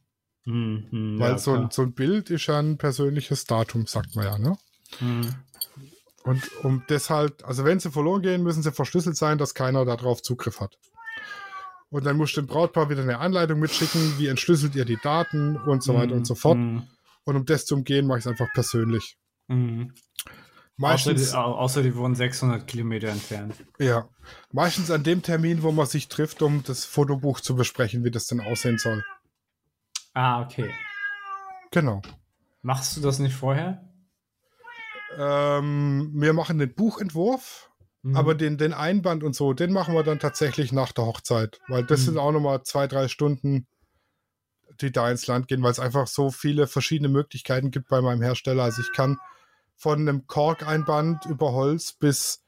[SPEAKER 3] Mhm.
[SPEAKER 2] Weil
[SPEAKER 3] ja,
[SPEAKER 2] so, ein, so ein Bild ist ja ein persönliches Datum, sagt man ja, ne?
[SPEAKER 3] Mhm.
[SPEAKER 2] Und um deshalb, also wenn sie verloren gehen, müssen sie verschlüsselt sein, dass keiner darauf Zugriff hat. Und dann musst du dem Brautpaar wieder eine Anleitung mitschicken, wie entschlüsselt ihr die Daten und so weiter und so fort.
[SPEAKER 3] Mhm.
[SPEAKER 2] Und um das zu umgehen, mache ich es einfach persönlich.
[SPEAKER 3] Mhm.
[SPEAKER 2] Meistens,
[SPEAKER 3] Außer, die, au- außer die wohnen 600 Kilometer entfernt.
[SPEAKER 2] ja, meistens an dem Termin, wo man sich trifft, um das Fotobuch zu besprechen, wie das denn aussehen soll.
[SPEAKER 3] Ah, okay.
[SPEAKER 2] Genau.
[SPEAKER 3] Machst du das nicht vorher?
[SPEAKER 2] Ähm, wir machen den Buchentwurf,
[SPEAKER 3] Mhm.
[SPEAKER 2] aber den, den Einband und so, den machen wir dann tatsächlich nach der Hochzeit, weil das
[SPEAKER 3] Mhm.
[SPEAKER 2] sind auch nochmal zwei, drei Stunden, die da ins Land gehen, weil es einfach so viele verschiedene Möglichkeiten gibt bei meinem Hersteller. Also ich kann von einem Korkeinband über Holz bis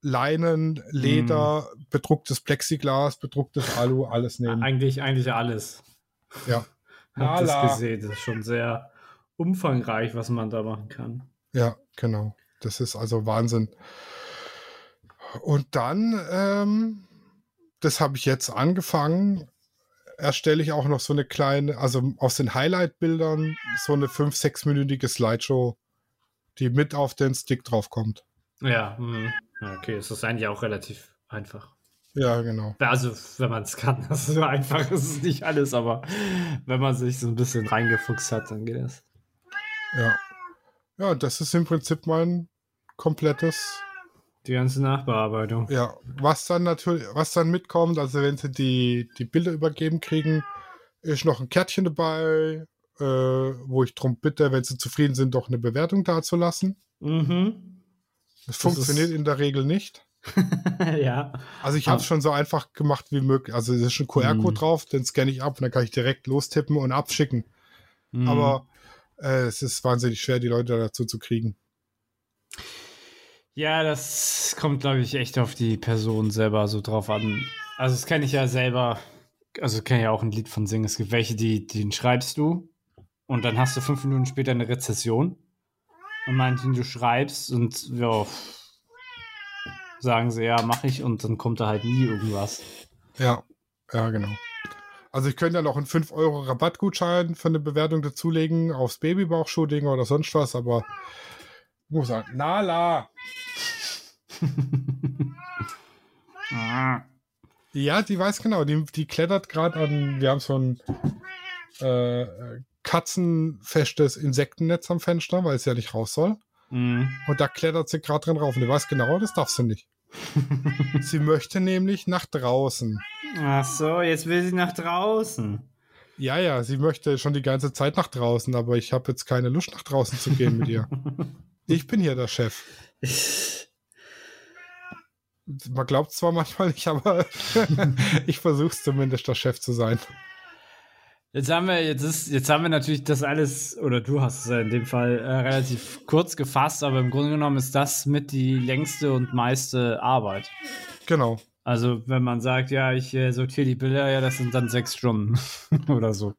[SPEAKER 2] Leinen, Leder, bedrucktes Plexiglas, bedrucktes Alu, alles nehmen.
[SPEAKER 3] Eigentlich, eigentlich alles.
[SPEAKER 2] Ja.
[SPEAKER 3] Hab das
[SPEAKER 2] Lala.
[SPEAKER 3] gesehen. Das ist schon sehr umfangreich, was man da machen kann.
[SPEAKER 2] Ja, genau. Das ist also Wahnsinn. Und dann, ähm, das habe ich jetzt angefangen, erstelle ich auch noch so eine kleine, also aus den Highlight-Bildern so eine 5-, 6-minütige Slideshow, die mit auf den Stick draufkommt.
[SPEAKER 3] Ja, mhm. ja okay. Es ist eigentlich auch relativ einfach.
[SPEAKER 2] Ja, genau.
[SPEAKER 3] Also, wenn man es kann, das ist so einfach, ist es nicht alles, aber wenn man sich so ein bisschen reingefuchst hat, dann geht es.
[SPEAKER 2] Ja. Ja, das ist im Prinzip mein komplettes
[SPEAKER 3] Die ganze Nachbearbeitung.
[SPEAKER 2] Ja, was dann natürlich, was dann mitkommt, also wenn sie die, die Bilder übergeben kriegen, ist noch ein Kärtchen dabei, äh, wo ich darum bitte, wenn sie zufrieden sind, doch eine Bewertung dazulassen.
[SPEAKER 3] Mhm.
[SPEAKER 2] Das, funktioniert in der Regel nicht.
[SPEAKER 3] ja.
[SPEAKER 2] Also ich habe
[SPEAKER 3] Ah.
[SPEAKER 2] es schon so einfach gemacht wie möglich. Also es ist ein QR-Code
[SPEAKER 3] Mhm.
[SPEAKER 2] drauf, den scanne ich ab und dann kann ich direkt lostippen und abschicken.
[SPEAKER 3] Mhm.
[SPEAKER 2] Aber äh, es ist wahnsinnig schwer, die Leute dazu zu kriegen.
[SPEAKER 3] Ja, das kommt, glaube ich, echt auf die Person selber so drauf an. Also, das kenne ich ja selber. Also, kenne ja auch ein Lied von singen. Es gibt welche, die, den schreibst du und dann hast du fünf Minuten später eine Rezession. Und manchen du schreibst und ja, sagen sie, ja, mache ich und dann kommt da halt nie irgendwas.
[SPEAKER 2] Ja, ja, genau. Also ich könnte ja noch einen 5 Euro Rabattgutschein für eine Bewertung dazulegen aufs Babybauchshooting oder sonst was, aber ich muss sagen, Nala. Ja, die weiß genau, die, die klettert gerade an, wir haben so ein äh, katzenfestes Insektennetz am Fenster, weil es ja nicht raus soll.
[SPEAKER 3] Mhm.
[SPEAKER 2] Und da klettert sie gerade drin rauf und die weiß genau, das darf sie nicht. Sie möchte nämlich nach draußen.
[SPEAKER 3] Ach so, jetzt will sie nach draußen.
[SPEAKER 2] Ja, ja, sie möchte schon die ganze Zeit nach draußen, aber ich habe jetzt keine Lust, nach draußen zu gehen mit ihr. Ich bin hier der Chef. Man glaubt zwar manchmal nicht, aber ich versuche es zumindest, der Chef zu sein.
[SPEAKER 3] Jetzt haben wir, jetzt ist, jetzt haben wir natürlich das alles, oder du hast es ja in dem Fall äh, relativ kurz gefasst, aber im Grunde genommen ist das mit die längste und meiste Arbeit.
[SPEAKER 2] Genau.
[SPEAKER 3] Also, wenn man sagt, ja, ich äh, sortiere die Bilder, ja, das sind dann sechs Stunden oder so.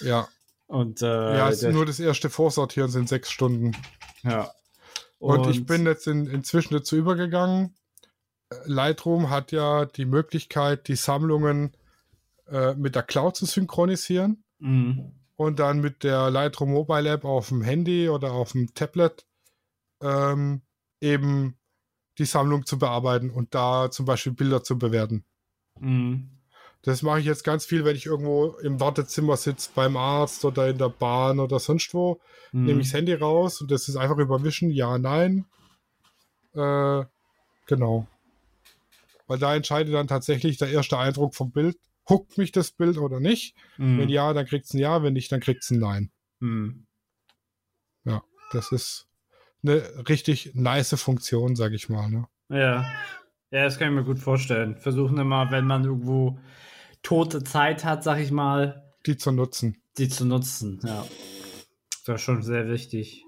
[SPEAKER 2] Ja.
[SPEAKER 3] Und, äh,
[SPEAKER 2] ja, es
[SPEAKER 3] der-
[SPEAKER 2] nur das erste Vorsortieren sind sechs Stunden.
[SPEAKER 3] ja.
[SPEAKER 2] Und, ich bin jetzt in, inzwischen dazu übergegangen. Lightroom hat ja die Möglichkeit, die Sammlungen äh, mit der Cloud zu synchronisieren.
[SPEAKER 3] Mhm.
[SPEAKER 2] und dann mit der Lightroom Mobile App auf dem Handy oder auf dem Tablet ähm, eben die Sammlung zu bearbeiten und da zum Beispiel Bilder zu bewerten.
[SPEAKER 3] Mhm.
[SPEAKER 2] Das mache ich jetzt ganz viel, wenn ich irgendwo im Wartezimmer sitze, beim Arzt oder in der Bahn oder sonst wo.
[SPEAKER 3] Mhm.
[SPEAKER 2] Nehme ich das Handy raus und das ist einfach überwischen, ja, nein. Äh, genau. Weil da entscheidet dann tatsächlich der erste Eindruck vom Bild. Huckt mich das Bild oder nicht?
[SPEAKER 3] Mhm.
[SPEAKER 2] Wenn ja, dann kriegt es ein Ja, wenn nicht, dann kriegt es ein Nein.
[SPEAKER 3] Mhm.
[SPEAKER 2] Ja, das ist eine richtig nice Funktion, sag ich mal. Ne?
[SPEAKER 3] Ja. Ja, das kann ich mir gut vorstellen. Versuchen immer, wenn man irgendwo tote Zeit hat, sag ich mal,
[SPEAKER 2] Die zu nutzen.
[SPEAKER 3] die zu nutzen. Ja. Das ist schon sehr wichtig.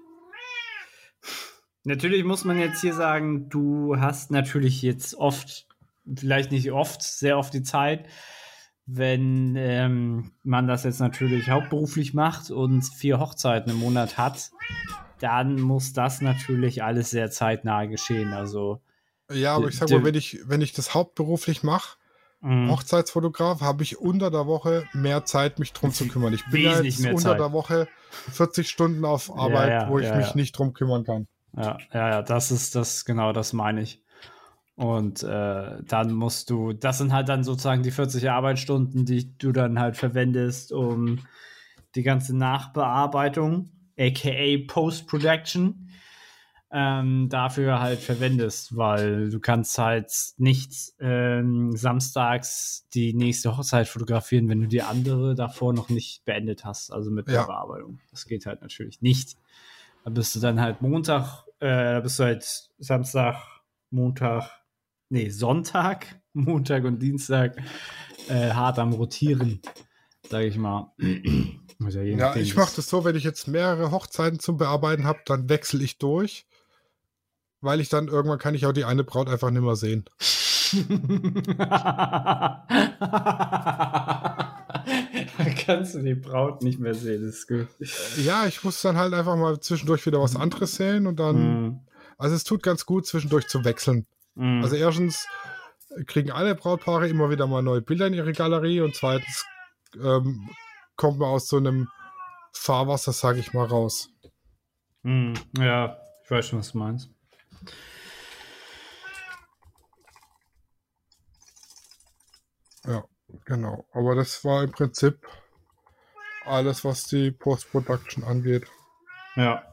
[SPEAKER 3] Natürlich muss man jetzt hier sagen, du hast natürlich jetzt oft, vielleicht nicht oft, sehr oft die Zeit, wenn ähm, man das jetzt natürlich hauptberuflich macht und vier Hochzeiten im Monat hat, dann muss das natürlich alles sehr zeitnah geschehen. Also
[SPEAKER 2] Ja, aber ich sag mal, wenn ich, wenn ich das hauptberuflich mache,
[SPEAKER 3] mh,
[SPEAKER 2] Hochzeitsfotograf, habe ich unter der Woche mehr Zeit, mich drum zu kümmern. Ich bin ja jetzt unter
[SPEAKER 3] Zeit.
[SPEAKER 2] der Woche 40 Stunden auf Arbeit,
[SPEAKER 3] ja,
[SPEAKER 2] wo ich
[SPEAKER 3] ja,
[SPEAKER 2] mich
[SPEAKER 3] ja.
[SPEAKER 2] nicht drum kümmern kann.
[SPEAKER 3] Ja, ja, ja, das ist das, genau, das meine ich. Und äh, dann musst du, das sind halt dann sozusagen die 40 Arbeitsstunden, die du dann halt verwendest, um die ganze Nachbearbeitung aka Post-Production, ähm, dafür halt verwendest, weil du kannst halt nicht ähm, samstags die nächste Hochzeit fotografieren, wenn du die andere davor noch nicht beendet hast, also mit der
[SPEAKER 2] Ja.
[SPEAKER 3] Bearbeitung. Das geht halt natürlich nicht. Da bist du dann halt Montag, äh, da bist du halt Samstag, Montag, nee, Sonntag, Montag und Dienstag äh, hart am Rotieren, sage ich mal. Also
[SPEAKER 2] Ja, ich mache das so, wenn ich jetzt mehrere Hochzeiten zum Bearbeiten habe, dann wechsle ich durch, weil ich dann irgendwann kann ich auch die eine Braut einfach nicht mehr sehen.
[SPEAKER 3] Kannst du die Braut nicht mehr sehen, das ist gut.
[SPEAKER 2] Ja, ich muss dann halt einfach mal zwischendurch wieder was anderes sehen und dann,
[SPEAKER 3] Mhm.
[SPEAKER 2] also es tut ganz gut, zwischendurch zu wechseln.
[SPEAKER 3] Mhm.
[SPEAKER 2] Also erstens kriegen alle Brautpaare immer wieder mal neue Bilder in ihre Galerie und zweitens ähm, kommt man aus so einem Fahrwasser, sage ich mal, raus.
[SPEAKER 3] Mhm. Ja, ich weiß schon, was du meinst.
[SPEAKER 2] Ja, genau. Aber das war im Prinzip alles, was die Post-Production angeht.
[SPEAKER 3] Ja.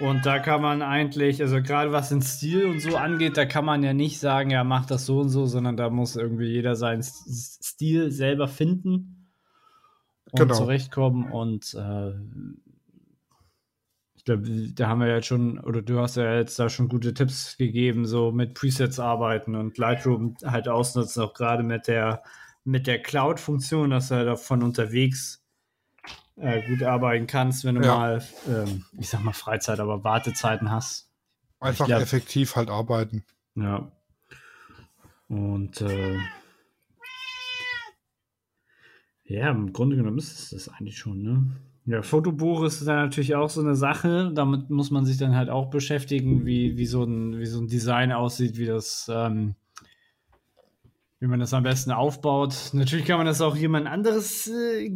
[SPEAKER 3] Und da kann man eigentlich, also gerade was den Stil und so angeht, da kann man ja nicht sagen, ja, mach das so und so, sondern da muss irgendwie jeder seinen Stil selber finden und
[SPEAKER 2] Genau.
[SPEAKER 3] zurechtkommen. Und äh, ich glaube, da haben wir jetzt schon, oder du hast ja jetzt da schon gute Tipps gegeben, so mit Presets arbeiten und Lightroom halt ausnutzen, auch gerade mit der, mit der Cloud-Funktion, dass du halt von unterwegs äh, gut arbeiten kannst, wenn du
[SPEAKER 2] Ja.
[SPEAKER 3] mal, ähm, ich sag mal Freizeit, aber Wartezeiten hast.
[SPEAKER 2] Einfach
[SPEAKER 3] glaub-
[SPEAKER 2] effektiv halt arbeiten.
[SPEAKER 3] Ja. Und äh, ja, im Grunde genommen ist es das eigentlich schon, ne? Ja, Fotobuch ist dann natürlich auch so eine Sache. Damit muss man sich dann halt auch beschäftigen, wie, wie, so, ein, wie so ein Design aussieht, wie das, ähm, wie man das am besten aufbaut. Natürlich kann man das auch jemand anderes äh,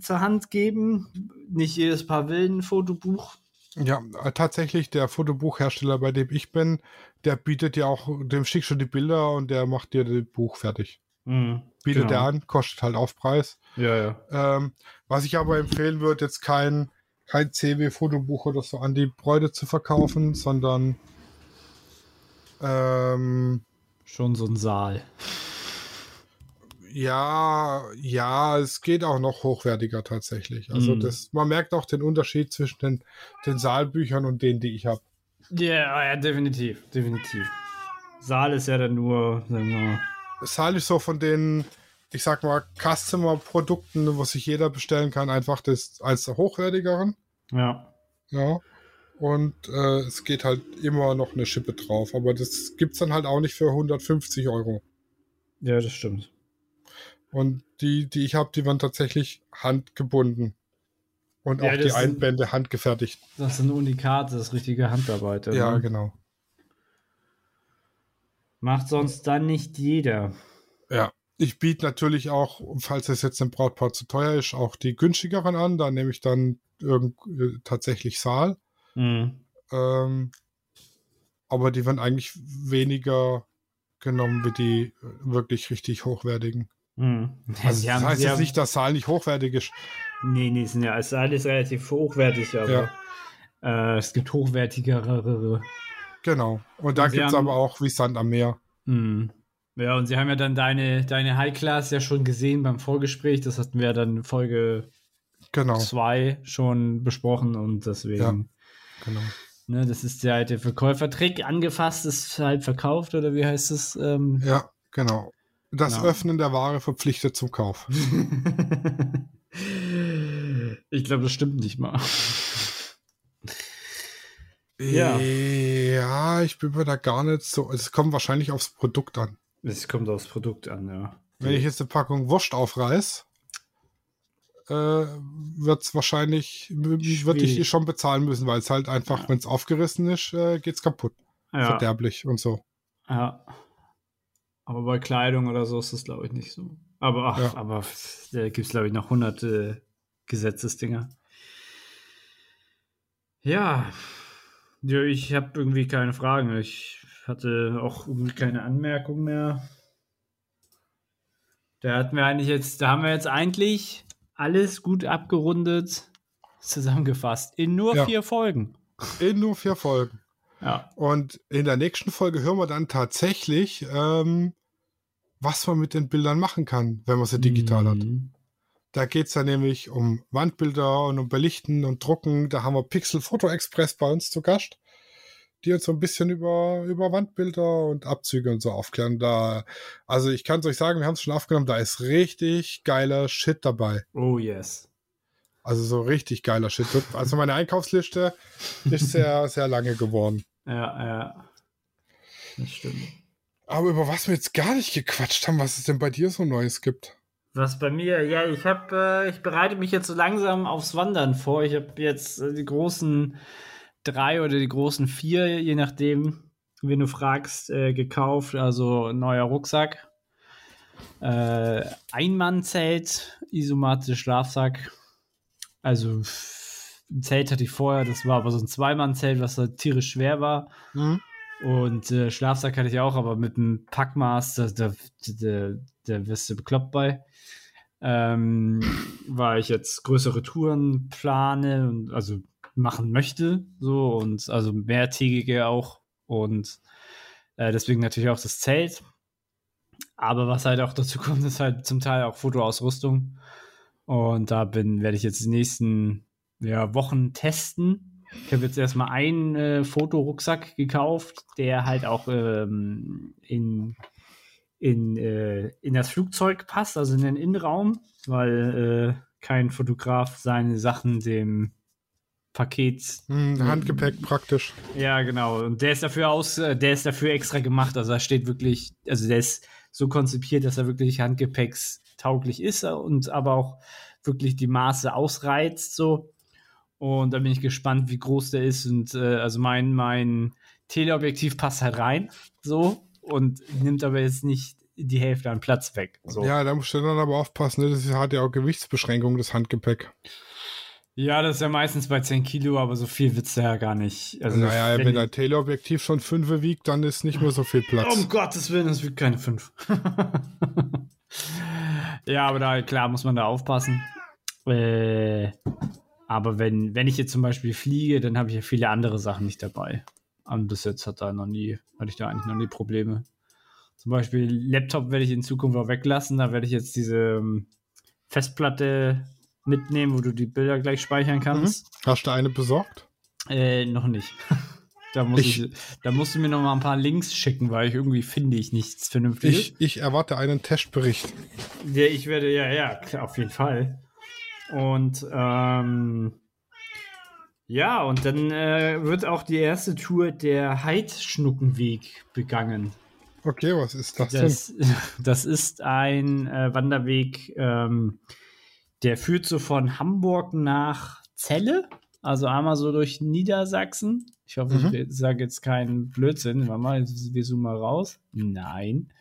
[SPEAKER 3] zur Hand geben. Nicht jedes Paar will ein Fotobuch.
[SPEAKER 2] Ja, äh, tatsächlich, der Fotobuchhersteller, bei dem ich bin, der bietet ja auch, dem schickst du die Bilder und der macht dir das Buch fertig.
[SPEAKER 3] Mhm,
[SPEAKER 2] Bietet
[SPEAKER 3] genau.
[SPEAKER 2] er an, kostet halt Aufpreis.
[SPEAKER 3] Ja, ja.
[SPEAKER 2] Ähm, was ich aber empfehlen würde, jetzt kein, kein CW-Fotobuch oder so an die Bräute zu verkaufen, sondern ähm,
[SPEAKER 3] Schon so ein Saal.
[SPEAKER 2] ja, ja, es geht auch noch hochwertiger tatsächlich. Also
[SPEAKER 3] Mhm.
[SPEAKER 2] das, man merkt auch den Unterschied zwischen den, den Saalbüchern und denen, die ich habe.
[SPEAKER 3] Ja, ja, definitiv, definitiv. Saal ist ja dann nur, sagen wir mal,
[SPEAKER 2] Saal ist so von den, ich sag mal, Customer-Produkten, was sich jeder bestellen kann, einfach das als hochwertigeren.
[SPEAKER 3] ja.
[SPEAKER 2] Ja. Und äh, es geht halt immer noch eine Schippe drauf. Aber das gibt's dann halt auch nicht für 150 Euro.
[SPEAKER 3] Ja, das stimmt.
[SPEAKER 2] Und die, die ich habe, die waren tatsächlich handgebunden. Und
[SPEAKER 3] Ja,
[SPEAKER 2] auch die
[SPEAKER 3] sind-
[SPEAKER 2] Einbände handgefertigt.
[SPEAKER 3] Das sind Unikate, das ist richtige Handarbeit.
[SPEAKER 2] Ja,
[SPEAKER 3] ne?
[SPEAKER 2] genau.
[SPEAKER 3] Macht sonst dann nicht jeder.
[SPEAKER 2] Ja. Ich biete natürlich auch, falls es jetzt im Brautpaar zu teuer ist, auch die günstigeren an. Da nehme ich dann irgend, äh, tatsächlich Saal.
[SPEAKER 3] Mhm.
[SPEAKER 2] Ähm, aber die werden eigentlich weniger genommen wie die äh, wirklich richtig hochwertigen.
[SPEAKER 3] Mhm.
[SPEAKER 2] Also das
[SPEAKER 3] haben-
[SPEAKER 2] heißt jetzt nicht, dass Saal nicht hochwertig ist.
[SPEAKER 3] Nee, nee, sind ja alles, alles relativ hochwertig, aber äh, es gibt hochwertigere.
[SPEAKER 2] Genau. Und da gibt es aber auch wie Sand am Meer.
[SPEAKER 3] Mhm. Ja, und sie haben ja dann deine, deine High Class ja schon gesehen beim Vorgespräch. Das hatten wir ja dann in Folge
[SPEAKER 2] Genau.
[SPEAKER 3] 2 schon besprochen und deswegen.
[SPEAKER 2] Genau.
[SPEAKER 3] Ne, das ist der alte Verkäufertrick. Angefasst ist halt verkauft, oder wie heißt es? Ähm,
[SPEAKER 2] Ja, genau. Das
[SPEAKER 3] Genau.
[SPEAKER 2] Öffnen der Ware verpflichtet zum Kauf.
[SPEAKER 3] ich glaube, das stimmt nicht mal. Ja.
[SPEAKER 2] Ja, ich bin mir da gar nicht so. Es kommt wahrscheinlich aufs Produkt an.
[SPEAKER 3] Es kommt aufs Produkt an, ja.
[SPEAKER 2] Wenn ich jetzt eine Packung Wurst aufreiß, äh, wird es wahrscheinlich, würde ich schon bezahlen müssen, weil es halt einfach, wenn es aufgerissen ist, äh, geht es kaputt.
[SPEAKER 3] ja,
[SPEAKER 2] Verderblich und so.
[SPEAKER 3] ja. Aber bei Kleidung oder so ist das, glaube ich, nicht so. Aber, ach,
[SPEAKER 2] Ja.
[SPEAKER 3] aber da gibt es, glaube ich, noch hunderte Gesetzesdinger. Ja. ja ich habe irgendwie keine Fragen. Ich hatte auch irgendwie keine Anmerkung mehr. Da hatten wir eigentlich jetzt, da haben wir jetzt eigentlich alles gut abgerundet. zusammengefasst. In nur
[SPEAKER 2] Ja.
[SPEAKER 3] vier Folgen.
[SPEAKER 2] In nur vier Folgen.
[SPEAKER 3] Ja.
[SPEAKER 2] Und in der nächsten Folge hören wir dann tatsächlich, ähm, was man mit den Bildern machen kann, wenn man sie digital hat.
[SPEAKER 3] Mhm.
[SPEAKER 2] Da geht es dann nämlich um Wandbilder und um Belichten und Drucken. Da haben wir Pixel Photo Express bei uns zu Gast, die uns so ein bisschen über, über Wandbilder und Abzüge und so aufklären. Da, also ich kann es euch sagen, wir haben es schon aufgenommen, da ist richtig geiler Shit dabei.
[SPEAKER 3] Oh yes.
[SPEAKER 2] Also so richtig geiler Shit. Also meine Einkaufsliste ist sehr, sehr lange geworden.
[SPEAKER 3] Ja, ja. Das stimmt.
[SPEAKER 2] Aber über was wir jetzt gar nicht gequatscht haben, was es denn bei dir so Neues gibt.
[SPEAKER 3] Was bei mir, ja, ich habe, äh, ich bereite mich jetzt so langsam aufs Wandern vor. Ich habe jetzt äh, die großen drei oder die großen vier, je nachdem, wen du fragst, äh, gekauft. Also neuer Rucksack, äh, Einmannzelt, Isomatte, Schlafsack. Also ein Zelt hatte ich vorher, das war aber so ein Zweimannzelt, was halt tierisch schwer war. Und äh, Schlafsack hatte ich auch, aber mit einem Packmaß, da, da, da, da wirst du bekloppt bei. Ähm, weil ich jetzt größere Touren plane und also machen möchte, so und also mehrtägige auch und äh, deswegen natürlich auch das Zelt. Aber was halt auch dazu kommt, ist halt zum Teil auch Fotoausrüstung. Und da bin, werde ich jetzt die nächsten ja, Wochen testen. Ich habe jetzt erstmal einen äh, Fotorucksack gekauft, der halt auch ähm, in, in, äh, in das Flugzeug passt, also in den Innenraum, weil äh, kein Fotograf seine Sachen dem Paket
[SPEAKER 2] Hm, Handgepäck praktisch.
[SPEAKER 3] ja, genau. Und der ist dafür aus, äh, der ist dafür extra gemacht. Also da steht wirklich, also der ist so konzipiert, dass er wirklich handgepäckstauglich ist und aber auch wirklich die Maße ausreizt so. Und da bin ich gespannt, wie groß der ist. Und äh, also mein, mein Teleobjektiv passt halt rein, so, und nimmt aber jetzt nicht die Hälfte an Platz weg. So.
[SPEAKER 2] Ja, da musst du dann aber aufpassen, ne? das hat ja auch Gewichtsbeschränkungen, das Handgepäck.
[SPEAKER 3] Ja, das ist ja meistens bei 10 Kilo, aber so viel wird's ja gar nicht. Also,
[SPEAKER 2] naja, wenn,
[SPEAKER 3] wenn
[SPEAKER 2] dein Teleobjektiv schon 5 wiegt, dann ist nicht mehr so viel Platz.
[SPEAKER 3] Um Gottes Willen, es wiegt keine 5. ja, aber da, klar, muss man da aufpassen. Äh, aber wenn, wenn ich jetzt zum Beispiel fliege, dann habe ich ja viele andere Sachen nicht dabei. Und bis jetzt hat da noch nie, hatte ich da eigentlich noch nie Probleme. Zum Beispiel Laptop werde ich in Zukunft auch weglassen. Da werde ich jetzt diese ähm, Festplatte mitnehmen, wo du die Bilder gleich speichern kannst.
[SPEAKER 2] Hast du eine besorgt?
[SPEAKER 3] Äh, noch nicht. da, muss ich,
[SPEAKER 2] Ich-
[SPEAKER 3] da musst du mir noch mal ein paar Links schicken, weil ich irgendwie finde ich nichts Vernünftiges.
[SPEAKER 2] Ich, ich erwarte einen Testbericht.
[SPEAKER 3] Ja, ich werde, ja, ja, auf jeden Fall. Und ähm, ja, und dann äh, wird auch die erste Tour der Heidschnuckenweg begangen.
[SPEAKER 2] Okay, was ist das, denn?
[SPEAKER 3] Das, das ist ein äh, Wanderweg, ähm, der führt so von Hamburg nach Celle, also einmal so durch Niedersachsen. Ich hoffe,
[SPEAKER 2] Mhm.
[SPEAKER 3] ich sage jetzt keinen Blödsinn. Warte mal, wir zoomen mal raus. Nein.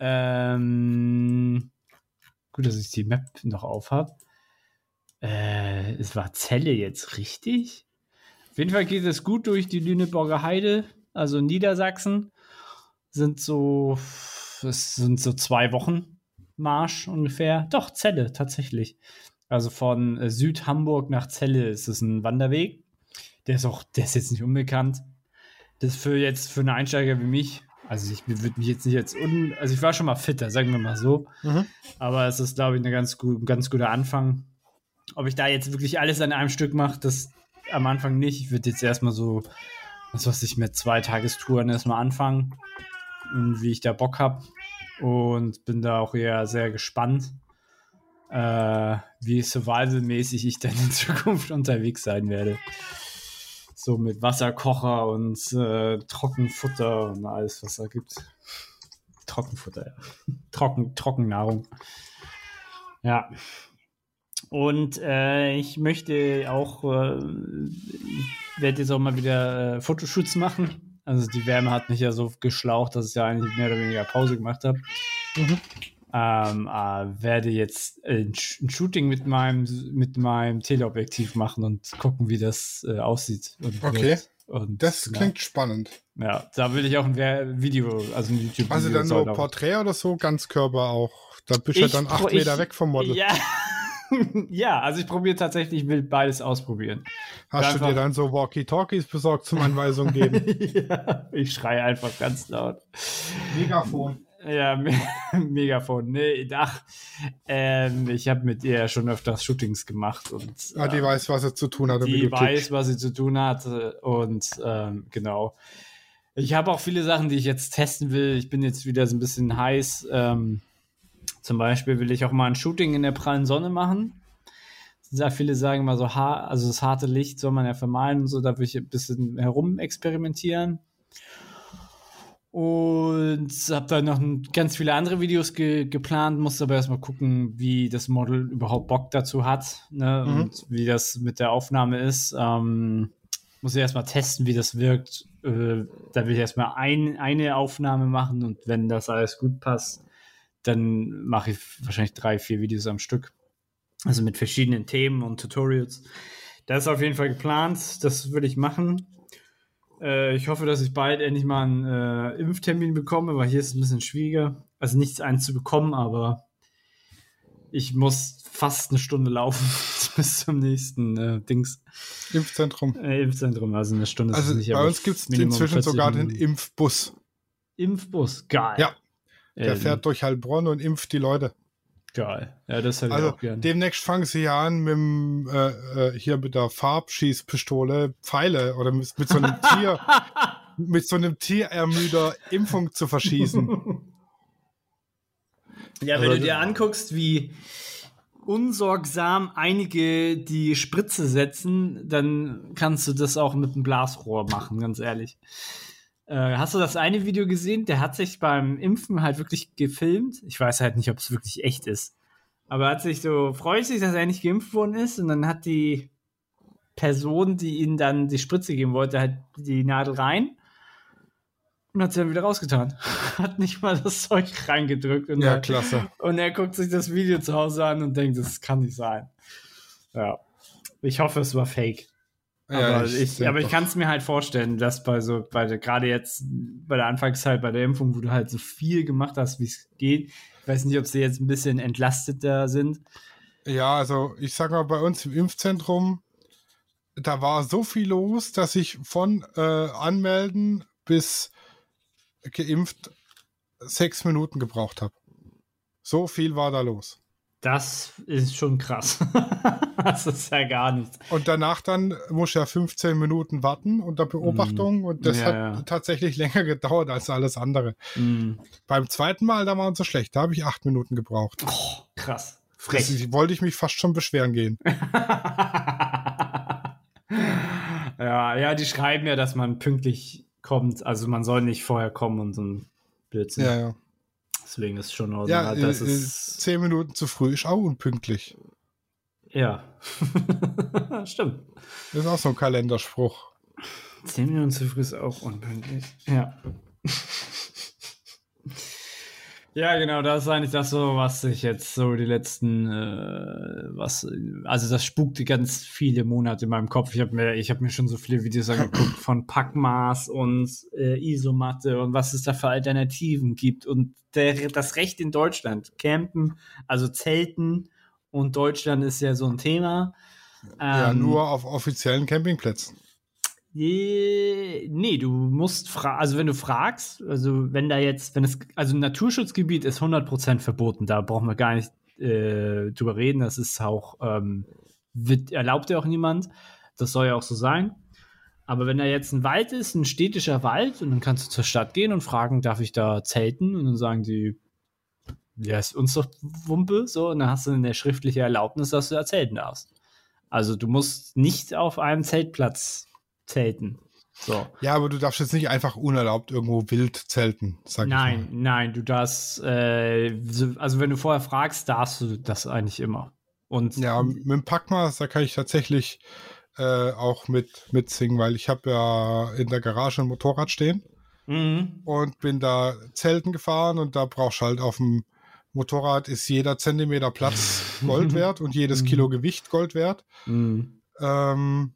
[SPEAKER 3] Ähm, gut, dass ich die Map noch auf habe. Äh, es war Celle jetzt richtig? Auf jeden Fall geht es gut durch die Lüneburger Heide, also Niedersachsen sind so, es sind so zwei Wochen Marsch ungefähr. Doch, Celle, tatsächlich. Also von äh, Südhamburg nach Celle ist es ein Wanderweg. Der ist auch, der ist jetzt nicht unbekannt. Das für jetzt, für einen Einsteiger wie mich, also ich würde mich jetzt nicht jetzt un, also ich war schon mal fitter, sagen wir mal so.
[SPEAKER 2] Mhm.
[SPEAKER 3] Aber es ist, glaube ich, eine ganz gut, ein ganz guter Anfang. Ob ich da jetzt wirklich alles an einem Stück mache, das am Anfang nicht. Ich würde jetzt erstmal so, was weiß ich, mit zwei Tagestouren erstmal anfangen und wie ich da Bock habe. Und bin da auch eher sehr gespannt, äh, wie survival-mäßig ich dann in Zukunft unterwegs sein werde. So mit Wasserkocher und äh, Trockenfutter und alles, was da gibt. Trockenfutter, ja. Trocken, Trockennahrung. Ja. Und äh, ich möchte auch, äh, werde jetzt auch mal wieder äh, Fotoshoots machen. Also die Wärme hat mich ja so geschlaucht, dass ich ja eigentlich mehr oder weniger Pause gemacht habe.
[SPEAKER 2] Mhm.
[SPEAKER 3] Ähm, äh, werde jetzt ein, Sh- ein Shooting mit meinem, mit meinem Teleobjektiv machen und gucken, wie das äh, aussieht.
[SPEAKER 2] Okay.
[SPEAKER 3] Und,
[SPEAKER 2] Das
[SPEAKER 3] ja.
[SPEAKER 2] klingt spannend.
[SPEAKER 3] Ja, da will ich auch ein Video, also ein YouTube-Video.
[SPEAKER 2] Also dann
[SPEAKER 3] auch-
[SPEAKER 2] Porträt oder so, Ganzkörper auch. Da bist du ja dann acht
[SPEAKER 3] ich-
[SPEAKER 2] Meter weg vom Model.
[SPEAKER 3] Ja. ja, also ich probiere tatsächlich, ich will beides ausprobieren.
[SPEAKER 2] Hast
[SPEAKER 3] Einfach-
[SPEAKER 2] du dir dann so Walkie-Talkies besorgt zum Anweisung geben?
[SPEAKER 3] ja, ich schreie einfach ganz laut.
[SPEAKER 2] Megafon.
[SPEAKER 3] Ja, Me Megafon. Nee, ach, ähm, ich habe mit ihr schon öfters Shootings gemacht und
[SPEAKER 2] Ah, die
[SPEAKER 3] äh,
[SPEAKER 2] weiß, was er zu tun hat.
[SPEAKER 3] die weiß,
[SPEAKER 2] tickst.
[SPEAKER 3] was sie zu tun hat und ähm, genau. Ich habe auch viele Sachen, die ich jetzt testen will. Ich bin jetzt wieder so ein bisschen heiß. Ähm, zum Beispiel will ich auch mal ein Shooting in der prallen Sonne machen. Sehr viele sagen immer so, ha also das harte Licht soll man ja vermeiden und so. Da will ich ein bisschen herum experimentieren. Und habe dann noch ganz viele andere Videos ge geplant, musste aber erstmal gucken, wie das Model überhaupt Bock dazu hat ne?
[SPEAKER 2] Mhm.
[SPEAKER 3] und wie das mit der Aufnahme ist. Ähm, muss ich erstmal testen, wie das wirkt. Äh, da will ich erstmal ein, eine Aufnahme machen und wenn das alles gut passt, dann mache ich wahrscheinlich drei, vier Videos am Stück. Also mit verschiedenen Themen und Tutorials. Das ist auf jeden Fall geplant. Das würde ich machen. Äh, ich hoffe, dass ich bald endlich mal einen äh, Impftermin bekomme, weil hier ist es ein bisschen schwieriger. Also nichts eins zu bekommen, aber ich muss fast eine Stunde laufen bis zum nächsten äh, Dings
[SPEAKER 2] Impfzentrum.
[SPEAKER 3] äh, Impfzentrum. Also eine Stunde ist
[SPEAKER 2] Also
[SPEAKER 3] es nicht.
[SPEAKER 2] bei uns gibt es inzwischen
[SPEAKER 3] 40
[SPEAKER 2] sogar den. Impfbus.
[SPEAKER 3] Impfbus. Geil.
[SPEAKER 2] Ja, Der
[SPEAKER 3] Ähm,
[SPEAKER 2] fährt durch Heilbronn und impft die Leute.
[SPEAKER 3] Geil. Ja, das hätte ich
[SPEAKER 2] Also
[SPEAKER 3] auch gern.
[SPEAKER 2] demnächst fangen sie ja an mit dem, äh, äh, hier mit der Farbschießpistole Pfeile oder mit, mit so einem Tier, mit so einem Tierermüder Impfung zu verschießen.
[SPEAKER 3] Ja, wenn
[SPEAKER 2] Also
[SPEAKER 3] du dir anguckst, wie unsorgsam einige die Spritze setzen, dann kannst du das auch mit einem Blasrohr machen, ganz ehrlich. Äh, hast du das eine Video gesehen? Der hat sich beim Impfen halt wirklich gefilmt. Ich weiß halt nicht, ob es wirklich echt ist. Aber er hat sich so, freut sich, dass er nicht geimpft worden ist. Und dann hat die Person, die ihm dann die Spritze geben wollte, halt die Nadel rein und hat sie dann wieder rausgetan. hat nicht mal das Zeug reingedrückt. Und
[SPEAKER 2] Ja,
[SPEAKER 3] dann-
[SPEAKER 2] klasse.
[SPEAKER 3] und er guckt sich das Video zu Hause an und denkt, das kann nicht sein. Ja. Ich hoffe, es war fake.
[SPEAKER 2] Ja,
[SPEAKER 3] aber ich, aber ich kann es mir halt vorstellen, dass bei so, bei der, gerade jetzt bei der Anfangszeit, bei der Impfung, wo du halt so viel gemacht hast, wie es geht. Ich weiß nicht, ob sie jetzt ein bisschen entlasteter sind.
[SPEAKER 2] Ja, also ich sag mal, bei uns im Impfzentrum, da war so viel los, dass ich von äh, Anmelden bis geimpft sechs Minuten gebraucht habe. So viel war da los.
[SPEAKER 3] Das ist schon krass. das ist ja gar nichts.
[SPEAKER 2] Und danach dann muss ja 15 Minuten warten unter Beobachtung und das
[SPEAKER 3] Ja,
[SPEAKER 2] hat
[SPEAKER 3] ja.
[SPEAKER 2] tatsächlich länger gedauert als alles andere.
[SPEAKER 3] Mm.
[SPEAKER 2] Beim zweiten Mal, da waren sie schlecht, da habe ich acht Minuten gebraucht.
[SPEAKER 3] Oh, krass.
[SPEAKER 2] Das
[SPEAKER 3] Frech.
[SPEAKER 2] wollte ich mich fast schon beschweren gehen.
[SPEAKER 3] ja, ja, die schreiben ja, dass man pünktlich kommt. Also man soll nicht vorher kommen und so ein Blödsinn.
[SPEAKER 2] Ja, ja.
[SPEAKER 3] Deswegen ist schon in
[SPEAKER 2] Ja, äh,
[SPEAKER 3] das
[SPEAKER 2] äh,
[SPEAKER 3] ist,
[SPEAKER 2] zehn Minuten zu früh ist auch unpünktlich.
[SPEAKER 3] ja. Stimmt.
[SPEAKER 2] Das ist auch so ein Kalenderspruch.
[SPEAKER 3] Zehn Minuten zu früh ist auch unpünktlich. Ja. Ja, genau, das ist eigentlich das so, was ich jetzt so die letzten, äh, was, also das spukte ganz viele Monate in meinem Kopf. Ich habe mir, ich habe mir schon so viele Videos angeguckt von Packmaß und äh, Isomatte und was es da für Alternativen gibt und der, das Recht in Deutschland, Campen, also Zelten und Deutschland ist ja so ein Thema.
[SPEAKER 2] ja,
[SPEAKER 3] Ähm,
[SPEAKER 2] nur auf offiziellen Campingplätzen.
[SPEAKER 3] Je- Nee, du musst fragen, also wenn du fragst, also wenn da jetzt, wenn es, also ein Naturschutzgebiet ist 100% verboten, da brauchen wir gar nicht äh, drüber reden, das ist auch, ähm, wird, erlaubt ja auch niemand, das soll ja auch so sein. Aber wenn da jetzt ein Wald ist, ein städtischer Wald, und dann kannst du zur Stadt gehen und fragen, darf ich da zelten? Und dann sagen die, ja, ist uns doch Wumpe, so, und dann hast du eine schriftliche Erlaubnis, dass du da zelten darfst. Also du musst nicht auf einem Zeltplatz zelten. So.
[SPEAKER 2] Ja, aber du darfst jetzt nicht einfach unerlaubt irgendwo wild zelten, sag
[SPEAKER 3] Nein, nein, du darfst, äh, so- also wenn du vorher fragst, darfst du das eigentlich immer. Und.
[SPEAKER 2] Ja, mit dem Packmaß, da kann ich tatsächlich äh, auch mit mitsingen, weil ich habe ja in der Garage ein Motorrad stehen
[SPEAKER 3] Mhm.
[SPEAKER 2] und bin da Zelten gefahren und da brauchst du halt auf dem Motorrad ist jeder Zentimeter Platz Gold wert und jedes Kilo Gewicht Gold wert.
[SPEAKER 3] Mhm.
[SPEAKER 2] Ähm,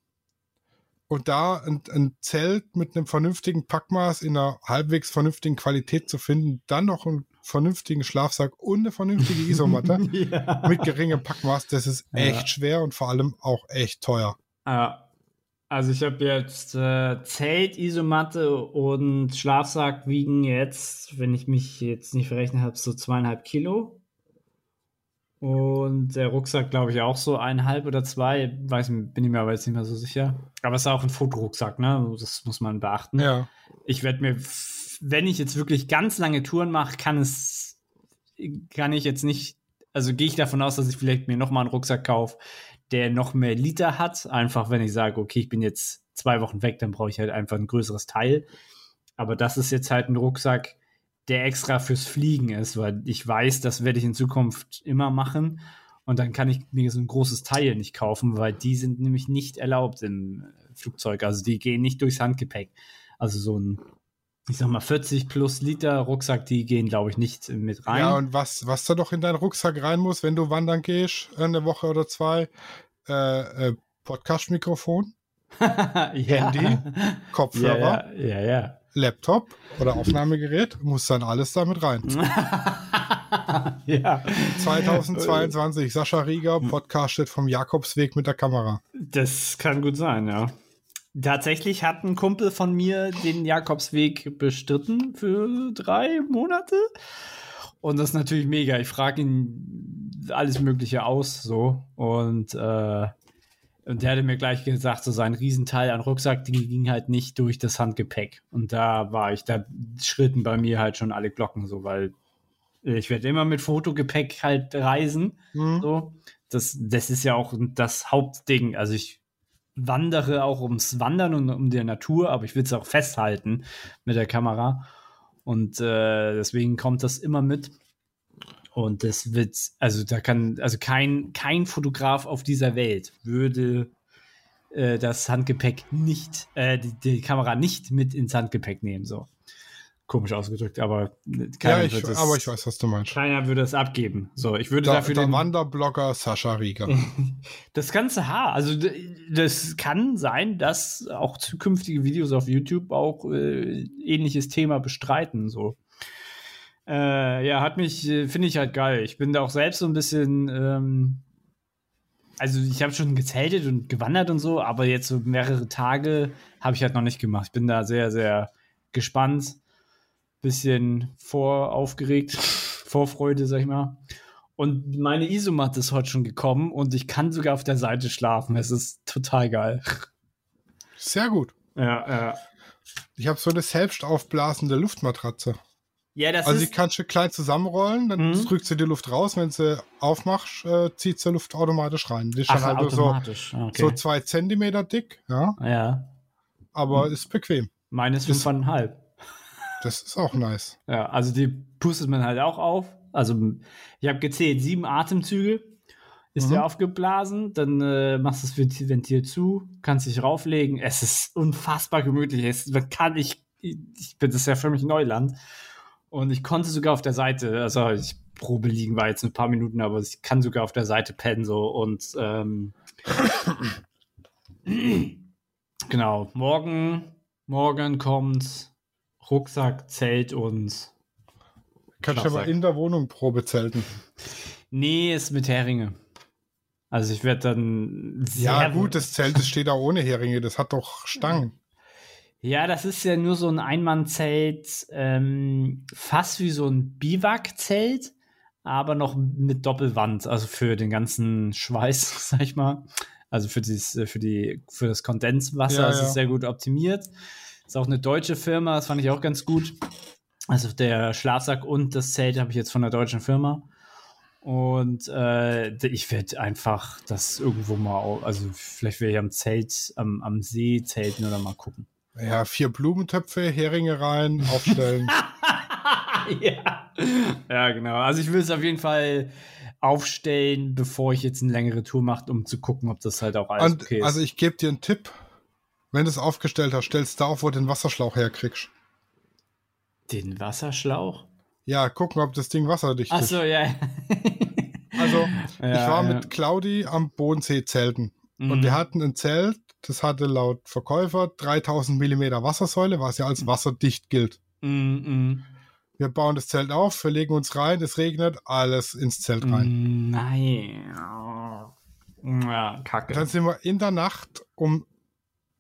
[SPEAKER 2] und da ein, ein Zelt mit einem vernünftigen Packmaß in einer halbwegs vernünftigen Qualität zu finden, dann noch ein vernünftigen Schlafsack und eine vernünftige Isomatte
[SPEAKER 3] ja.
[SPEAKER 2] mit geringem Packmaß, das ist
[SPEAKER 3] Ja.
[SPEAKER 2] echt schwer und vor allem auch echt teuer.
[SPEAKER 3] Ja. Also ich habe jetzt äh, Zelt, Isomatte und Schlafsack wiegen jetzt, wenn ich mich jetzt nicht verrechnet habe, so zweieinhalb Kilo. Und der Rucksack, glaube ich, auch so eineinhalb oder zwei. Weiß, bin ich mir aber jetzt nicht mehr so sicher. Aber es ist auch ein Fotorucksack, ne? Das muss man beachten.
[SPEAKER 2] Ja.
[SPEAKER 3] Ich werde mir, wenn ich jetzt wirklich ganz lange Touren mache, kann es, kann ich jetzt nicht, also gehe ich davon aus, dass ich vielleicht mir nochmal einen Rucksack kaufe, der noch mehr Liter hat. Einfach, wenn ich sage, okay, ich bin jetzt zwei Wochen weg, dann brauche ich halt einfach ein größeres Teil. Aber das ist jetzt halt ein Rucksack, der extra fürs Fliegen ist, weil ich weiß, das werde ich in Zukunft immer machen. Und dann kann ich mir so ein großes Teil nicht kaufen, weil die sind nämlich nicht erlaubt im Flugzeug. Also die gehen nicht durchs Handgepäck. Also so ein, ich sag mal, 40 plus Liter Rucksack, die gehen, glaube ich, nicht mit rein.
[SPEAKER 2] Ja, und was, was da doch in deinen Rucksack rein muss, wenn du wandern gehst, eine Woche oder zwei, äh, äh, Podcast-Mikrofon,
[SPEAKER 3] ja.
[SPEAKER 2] Handy, Kopfhörer,
[SPEAKER 3] Ja, ja, ja.
[SPEAKER 2] Laptop oder Aufnahmegerät, muss dann alles damit rein.
[SPEAKER 3] ja. ja.
[SPEAKER 2] 2022, Sascha Rieger, podcastet vom Jakobsweg mit der Kamera.
[SPEAKER 3] Das kann gut sein, ja. Tatsächlich hat ein Kumpel von mir den Jakobsweg bestritten für drei Monate. Und das ist natürlich mega. Ich frage ihn alles Mögliche aus, so. Und, äh, und der hatte mir gleich gesagt, so sein Riesenteil an Rucksack, die ging halt nicht durch das Handgepäck. Und da war ich, da schritten bei mir halt schon alle Glocken so, weil ich werde immer mit Fotogepäck halt reisen.
[SPEAKER 2] Hm?
[SPEAKER 3] So, das, das ist ja auch das Hauptding. Also ich wandere auch ums Wandern und um die Natur, aber ich will es auch festhalten mit der Kamera. Und äh, deswegen kommt das immer mit. Und das wird, also da kann, also kein, kein Fotograf auf dieser Welt würde äh, das Handgepäck nicht, äh, die, die Kamera nicht mit ins Handgepäck nehmen. So. Komisch ausgedrückt, aber
[SPEAKER 2] Ja,
[SPEAKER 3] keiner,
[SPEAKER 2] ich,
[SPEAKER 3] wird das,
[SPEAKER 2] aber ich weiß, was du meinst.
[SPEAKER 3] keiner würde es abgeben. So, ich würde
[SPEAKER 2] Der,
[SPEAKER 3] dafür
[SPEAKER 2] der
[SPEAKER 3] den,
[SPEAKER 2] Wanderblogger Sascha Rieger.
[SPEAKER 3] das ganze Haar, also das kann sein, dass auch zukünftige Videos auf YouTube auch äh, ähnliches Thema bestreiten. So. Äh, ja, hat mich, äh, finde ich halt geil. Ich bin da auch selbst so ein bisschen, ähm, also ich habe schon gezeltet und gewandert und so, aber jetzt so mehrere Tage habe ich halt noch nicht gemacht. Ich bin da sehr, sehr gespannt, bisschen voraufgeregt, Vorfreude, sag ich mal. Und meine Isomatte ist heute schon gekommen und ich kann sogar auf der Seite schlafen. Es ist total geil.
[SPEAKER 2] Sehr gut.
[SPEAKER 3] Ja, ja.
[SPEAKER 2] Ich habe so eine selbst aufblasende Luftmatratze.
[SPEAKER 3] Ja, das
[SPEAKER 2] Also die
[SPEAKER 3] ist.
[SPEAKER 2] kannst du klein zusammenrollen, dann
[SPEAKER 3] Mhm.
[SPEAKER 2] drückst du die Luft raus, wenn sie aufmachst, äh, zieht sie Luft automatisch rein. Die ist
[SPEAKER 3] Ach,
[SPEAKER 2] dann halt so,
[SPEAKER 3] automatisch. Ah, okay.
[SPEAKER 2] so zwei Zentimeter dick, ja,
[SPEAKER 3] ja,
[SPEAKER 2] aber
[SPEAKER 3] Mhm.
[SPEAKER 2] ist bequem.
[SPEAKER 3] meine ist
[SPEAKER 2] Das-
[SPEAKER 3] fünfeinhalb.
[SPEAKER 2] Das ist auch nice.
[SPEAKER 3] Ja, also die pustet man halt auch auf. Also ich habe gezählt, sieben Atemzüge ist
[SPEAKER 2] Mhm.
[SPEAKER 3] der aufgeblasen, dann äh, machst du das Ventil- zu, kannst dich rauflegen. Es ist unfassbar gemütlich. Es man kann ich, ich bin das ja für mich Neuland und ich konnte sogar auf der Seite, also ich Probe liegen war jetzt ein paar Minuten, aber ich kann sogar auf der Seite pennen so und ähm, genau morgen morgen kommt Rucksack, Zelt und
[SPEAKER 2] Kannst du aber in der Wohnung Probe zelten.
[SPEAKER 3] Nee, ist mit Heringe. Also ich werde dann sehr
[SPEAKER 2] Ja, gut, das Zelt das steht da ohne Heringe, das hat doch Stangen.
[SPEAKER 3] Ja, das ist ja nur so ein Einmannzelt, ähm, fast wie so ein Biwakzelt, aber noch mit Doppelwand, also für den ganzen Schweiß, sag ich mal. Also für, dieses, äh, für, die, für das Kondenswasser
[SPEAKER 2] Ja,
[SPEAKER 3] ist
[SPEAKER 2] ja.
[SPEAKER 3] es sehr gut optimiert. Ist auch eine deutsche Firma, das fand ich auch ganz gut. Also der Schlafsack und das Zelt habe ich jetzt von einer deutschen Firma. Und äh, ich werde einfach das irgendwo mal, also vielleicht werde ich am Zelt, am, am See zelten oder mal gucken.
[SPEAKER 2] Ja, vier Blumentöpfe, Heringe rein, aufstellen.
[SPEAKER 3] ja. ja, genau. Also ich will es auf jeden Fall aufstellen, bevor ich jetzt eine längere Tour mache, um zu gucken, ob das halt auch alles
[SPEAKER 2] Und,
[SPEAKER 3] okay ist.
[SPEAKER 2] also ich gebe dir einen Tipp. Wenn du es aufgestellt hast, stellst du da auf, wo du den Wasserschlauch herkriegst.
[SPEAKER 3] Den Wasserschlauch?
[SPEAKER 2] Ja, gucken, ob das Ding wasserdicht ist.
[SPEAKER 3] Achso, ja.
[SPEAKER 2] Also,
[SPEAKER 3] Ja,
[SPEAKER 2] ich war
[SPEAKER 3] ja.
[SPEAKER 2] mit Claudi am Bodensee zelten.
[SPEAKER 3] Mhm.
[SPEAKER 2] Und wir hatten ein Zelt, das hatte laut Verkäufer 3000 Millimeter Wassersäule, was ja als wasserdicht gilt.
[SPEAKER 3] Mm, mm.
[SPEAKER 2] Wir bauen das Zelt auf, wir legen uns rein, es regnet, alles ins Zelt rein.
[SPEAKER 3] Nein. Ja, kacke.
[SPEAKER 2] Dann sind wir in der Nacht um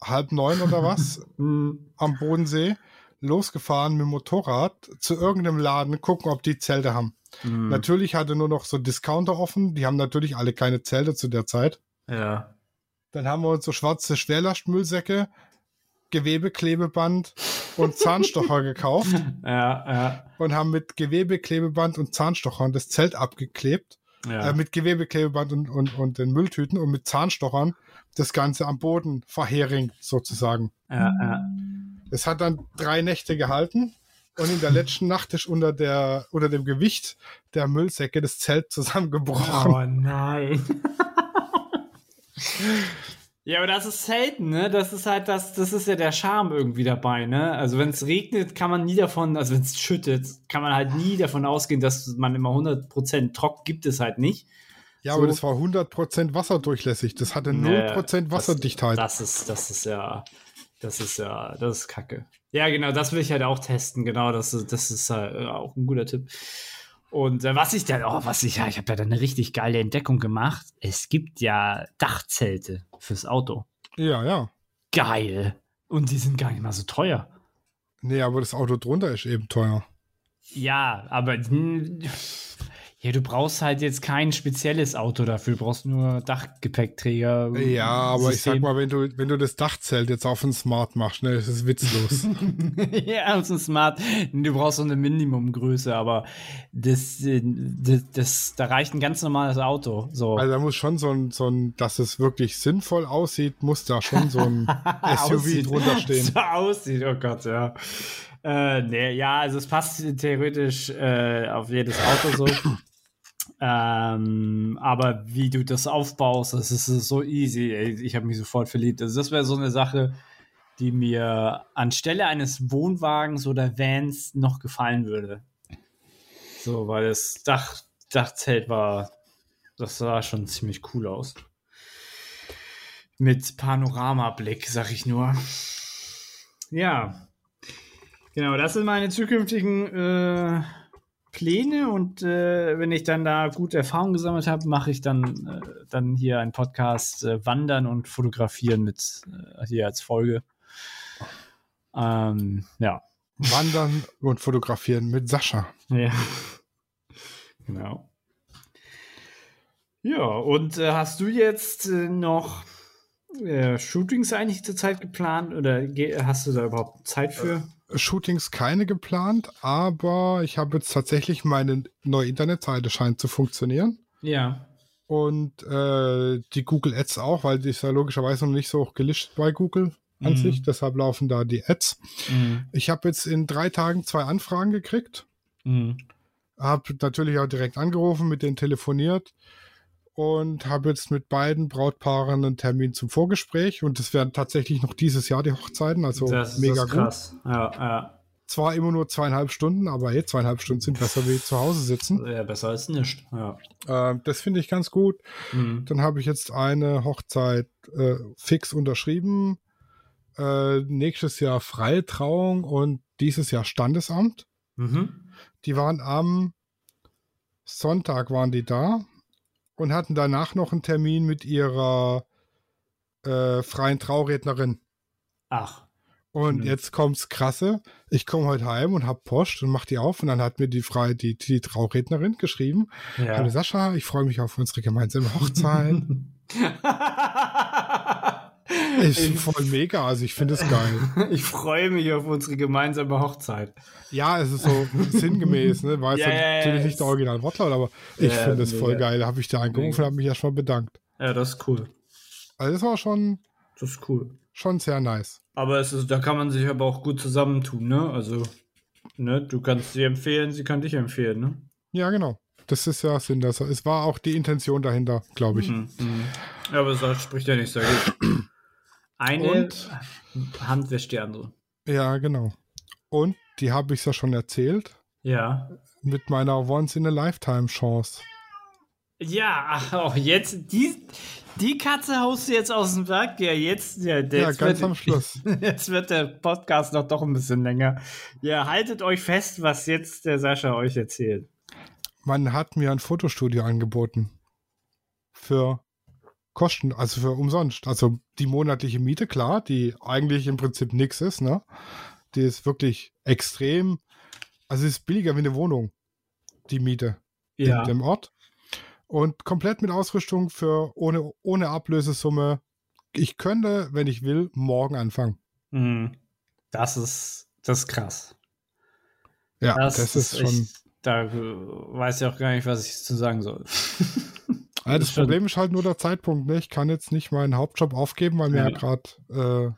[SPEAKER 2] halb neun oder was am Bodensee losgefahren mit dem Motorrad zu irgendeinem Laden, gucken, ob die Zelte haben.
[SPEAKER 3] hm,
[SPEAKER 2] Natürlich hatte nur noch so Discounter offen, die haben natürlich alle keine Zelte zu der Zeit.
[SPEAKER 3] Ja.
[SPEAKER 2] Dann haben wir uns so schwarze Schwerlastmüllsäcke, Gewebeklebeband und Zahnstocher gekauft
[SPEAKER 3] Ja, ja.
[SPEAKER 2] und haben mit Gewebeklebeband und Zahnstochern das Zelt abgeklebt.
[SPEAKER 3] Ja.
[SPEAKER 2] Äh, mit Gewebeklebeband und, und, und den Mülltüten und mit Zahnstochern das Ganze am Boden verheringt, sozusagen.
[SPEAKER 3] ja, ja.
[SPEAKER 2] Es hat dann drei Nächte gehalten und in der letzten Nacht ist unter, der, unter dem Gewicht der Müllsäcke das Zelt zusammengebrochen.
[SPEAKER 3] Oh nein. ja, aber das ist selten, ne? Das ist halt das, das ist ja der Charme irgendwie dabei, ne? Also wenn es regnet, kann man nie davon, also wenn es schüttet, kann man halt nie davon ausgehen, dass man immer 100% trocken gibt es halt nicht.
[SPEAKER 2] Ja,
[SPEAKER 3] So.
[SPEAKER 2] aber das war 100% wasserdurchlässig. Das hatte 0% Wasserdichtheit.
[SPEAKER 3] Das, das ist, das ist ja, das ist ja, das ist kacke. Ja, genau, das will ich halt auch testen. Genau, das, ist- das ist halt auch ein guter Tipp. Und äh, was ich dann, oh, was ich, ja, ich habe da dann eine richtig geile Entdeckung gemacht. Es gibt ja Dachzelte fürs Auto.
[SPEAKER 2] ja, ja.
[SPEAKER 3] Geil. Und die sind gar nicht mal so teuer.
[SPEAKER 2] Nee, aber das Auto drunter ist eben teuer.
[SPEAKER 3] Ja, aber hm, ja, du brauchst halt jetzt kein spezielles Auto dafür, du brauchst nur Dachgepäckträger.
[SPEAKER 2] Ja, aber ich sag
[SPEAKER 3] System.
[SPEAKER 2] mal, wenn du, wenn du das Dachzelt jetzt auf ein Smart machst, ne, das ist witzlos.
[SPEAKER 3] ja, so smart. Du brauchst so eine Minimumgröße, aber das, äh, das, das, da reicht ein ganz normales Auto. So.
[SPEAKER 2] also da muss schon so ein, so ein, dass es wirklich sinnvoll aussieht, muss da schon so ein SUV drunter stehen.
[SPEAKER 3] So aussieht, oh Gott, ja. Äh, nee, ja, also es passt theoretisch äh, auf jedes Auto so. Ähm, aber wie du das aufbaust, das ist so easy. Ich habe mich sofort verliebt. Also das wäre so eine Sache, die mir anstelle eines Wohnwagens oder Vans noch gefallen würde. So, weil das Dach, Dachzelt war, das sah schon ziemlich cool aus. Mit Panoramablick, sag ich nur. Ja. Genau, das sind meine zukünftigen äh, Pläne und äh, wenn ich dann da gute Erfahrungen gesammelt habe, mache ich dann, äh, dann hier einen Podcast äh, Wandern und Fotografieren mit äh, hier als Folge. Ähm, ja.
[SPEAKER 2] Wandern und fotografieren mit Sascha.
[SPEAKER 3] Ja. Genau. Ja, und äh, hast du jetzt äh, noch Shootings eigentlich zur Zeit geplant oder hast du da überhaupt Zeit für?
[SPEAKER 2] Shootings keine geplant, aber ich habe jetzt tatsächlich meine neue Internetseite scheint zu funktionieren.
[SPEAKER 3] Ja.
[SPEAKER 2] Und äh, die Google Ads auch, weil die ist ja logischerweise noch nicht so hoch gelistet bei Google an
[SPEAKER 3] Mhm.
[SPEAKER 2] sich. Deshalb laufen da die Ads.
[SPEAKER 3] Mhm.
[SPEAKER 2] Ich habe jetzt in drei Tagen zwei Anfragen gekriegt.
[SPEAKER 3] Mhm.
[SPEAKER 2] Habe natürlich auch direkt angerufen, mit denen telefoniert und habe jetzt mit beiden Brautpaaren einen Termin zum Vorgespräch. Und das werden tatsächlich noch dieses Jahr die Hochzeiten, also
[SPEAKER 3] das,
[SPEAKER 2] mega
[SPEAKER 3] das ist
[SPEAKER 2] gut.
[SPEAKER 3] krass. Ja, ja.
[SPEAKER 2] Zwar immer nur zweieinhalb Stunden, aber hey, zweieinhalb Stunden sind besser wie zu Hause sitzen.
[SPEAKER 3] ja, besser als nichts. Ja.
[SPEAKER 2] Äh, das finde ich ganz gut.
[SPEAKER 3] Mhm.
[SPEAKER 2] Dann habe ich jetzt eine Hochzeit äh, fix unterschrieben. Äh, nächstes Jahr freie Trauung und dieses Jahr Standesamt.
[SPEAKER 3] Mhm.
[SPEAKER 2] Die waren am Sonntag waren die da und hatten danach noch einen Termin mit ihrer äh, freien Traurednerin.
[SPEAKER 3] Ach.
[SPEAKER 2] Und
[SPEAKER 3] Mhm.
[SPEAKER 2] jetzt kommt's krasse. Ich komme heute heim und hab Post und mach die auf und dann hat mir die freie die, die Traurednerin geschrieben.
[SPEAKER 3] Ja.
[SPEAKER 2] Hallo Sascha, ich freue mich auf unsere gemeinsame Hochzeit. Ist
[SPEAKER 3] ich,
[SPEAKER 2] voll mega, also ich finde es geil.
[SPEAKER 3] ich freue mich auf unsere gemeinsame Hochzeit.
[SPEAKER 2] Ja, es ist so sinngemäß, ne? War jetzt
[SPEAKER 3] Ja, ja, ja,
[SPEAKER 2] natürlich nicht der Original Wortlaut, aber ich
[SPEAKER 3] Ja,
[SPEAKER 2] finde es voll geil. Da habe ich da angerufen und habe mich erstmal bedankt.
[SPEAKER 3] Ja, das ist cool.
[SPEAKER 2] Also das war schon,
[SPEAKER 3] Das ist cool.
[SPEAKER 2] schon sehr nice.
[SPEAKER 3] Aber es ist, da kann man sich aber auch gut zusammentun, ne? Also, ne, du kannst sie empfehlen, sie kann dich empfehlen, ne?
[SPEAKER 2] Ja, genau. Das ist ja Sinn. Das, es war auch die Intention dahinter, glaube ich.
[SPEAKER 3] Mhm. mhm. Ja, aber das spricht ja nichts dagegen. Eine
[SPEAKER 2] Und-
[SPEAKER 3] Hand wäscht die andere.
[SPEAKER 2] Ja, genau. Und die habe ich ja schon erzählt
[SPEAKER 3] Ja.
[SPEAKER 2] mit meiner Once-in-a-Lifetime-Chance.
[SPEAKER 3] Ja, ach, auch jetzt, die, die Katze haust du jetzt aus dem Werk. Ja, jetzt, ja,
[SPEAKER 2] Ja,
[SPEAKER 3] jetzt
[SPEAKER 2] ganz
[SPEAKER 3] wird,
[SPEAKER 2] am Schluss.
[SPEAKER 3] Jetzt wird der Podcast noch doch ein bisschen länger. Ja, haltet euch fest, was jetzt der Sascha euch erzählt.
[SPEAKER 2] Man hat mir ein Fotostudio angeboten. Für Kosten, also für umsonst. Also die monatliche Miete, klar, die eigentlich im Prinzip nichts ist, ne? Die ist wirklich extrem, also es ist billiger wie eine Wohnung, die Miete
[SPEAKER 3] Ja.
[SPEAKER 2] in dem Ort. Und komplett mit Ausrüstung für ohne, ohne Ablösesumme. Ich könnte, wenn ich will, morgen anfangen.
[SPEAKER 3] Mhm. Das ist, das ist krass.
[SPEAKER 2] Ja, das, ist schon.
[SPEAKER 3] echt- Da weiß ich auch gar nicht, was ich zu sagen soll.
[SPEAKER 2] Ja, das
[SPEAKER 3] schon-
[SPEAKER 2] Problem ist halt nur der Zeitpunkt. Ne? Ich kann jetzt nicht meinen Hauptjob aufgeben, weil wir
[SPEAKER 3] Ja.
[SPEAKER 2] ja gerade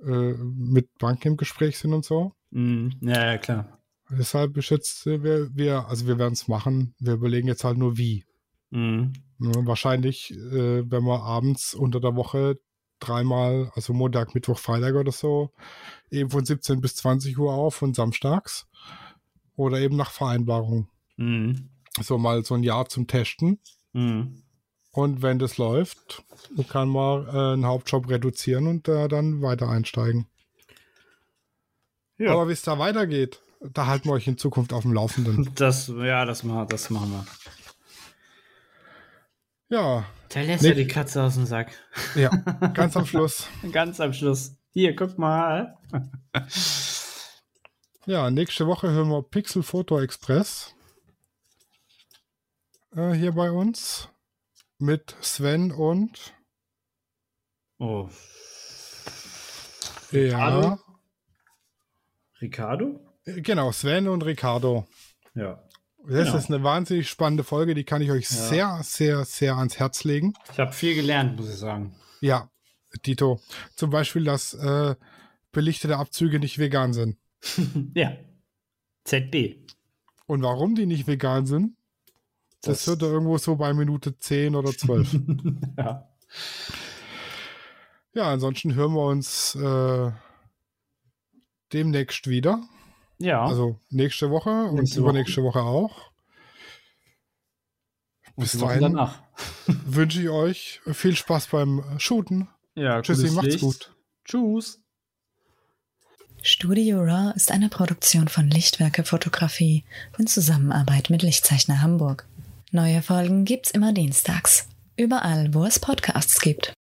[SPEAKER 2] äh, äh, mit Banken im Gespräch sind und so.
[SPEAKER 3] Mhm. Ja, ja, klar.
[SPEAKER 2] Deshalb ist jetzt, äh, wir, wir also wir werden es machen. Wir überlegen jetzt halt nur wie.
[SPEAKER 3] Mhm.
[SPEAKER 2] Ne? Wahrscheinlich, äh, wenn wir abends unter der Woche dreimal, also Montag, Mittwoch, Freitag oder so, eben von 17 bis 20 Uhr auf und samstags. Oder eben nach Vereinbarung.
[SPEAKER 3] Mhm.
[SPEAKER 2] So mal so ein Jahr zum Testen.
[SPEAKER 3] Mhm.
[SPEAKER 2] Und wenn das läuft, kann man äh, einen Hauptjob reduzieren und äh, dann weiter einsteigen.
[SPEAKER 3] Ja.
[SPEAKER 2] Aber wie es da weitergeht, da halten wir euch in Zukunft auf dem Laufenden.
[SPEAKER 3] Das, ja, das, machen- das machen wir.
[SPEAKER 2] ja,
[SPEAKER 3] Der lässt
[SPEAKER 2] Nee.
[SPEAKER 3] ja die Katze aus dem Sack.
[SPEAKER 2] ja, ganz am Schluss.
[SPEAKER 3] Ganz am Schluss. Hier, guck mal.
[SPEAKER 2] Ja, nächste Woche hören wir Pixel Photo Express. Äh, hier bei uns. Mit Sven und
[SPEAKER 3] Oh.
[SPEAKER 2] ja,
[SPEAKER 3] Ricardo?
[SPEAKER 2] Äh, genau, Sven und Ricardo.
[SPEAKER 3] Ja.
[SPEAKER 2] Das
[SPEAKER 3] Genau.
[SPEAKER 2] ist eine wahnsinnig spannende Folge, die kann ich euch
[SPEAKER 3] Ja.
[SPEAKER 2] sehr, sehr, sehr ans Herz legen.
[SPEAKER 3] Ich habe viel gelernt, muss ich sagen.
[SPEAKER 2] Ja, Dito. Zum Beispiel, dass äh, belichtete Abzüge nicht vegan sind.
[SPEAKER 3] ja. ZB.
[SPEAKER 2] Und warum die nicht vegan sind, das,
[SPEAKER 3] Das-
[SPEAKER 2] hört er irgendwo so bei Minute 10 oder 12.
[SPEAKER 3] ja.
[SPEAKER 2] ja, ansonsten hören wir uns äh, demnächst wieder.
[SPEAKER 3] Ja.
[SPEAKER 2] Also nächste Woche und
[SPEAKER 3] Nächste Woche.
[SPEAKER 2] übernächste Woche auch. Bis dahin
[SPEAKER 3] danach.
[SPEAKER 2] wünsche ich euch viel Spaß beim Shooten.
[SPEAKER 3] Ja,
[SPEAKER 2] Tschüssi, macht's
[SPEAKER 3] Licht.
[SPEAKER 2] gut.
[SPEAKER 3] Tschüss.
[SPEAKER 1] Studio Raw ist eine Produktion von Lichtwerke Fotografie in Zusammenarbeit mit Lichtzeichner Hamburg. Neue Folgen gibt's immer dienstags. Überall, wo es Podcasts gibt.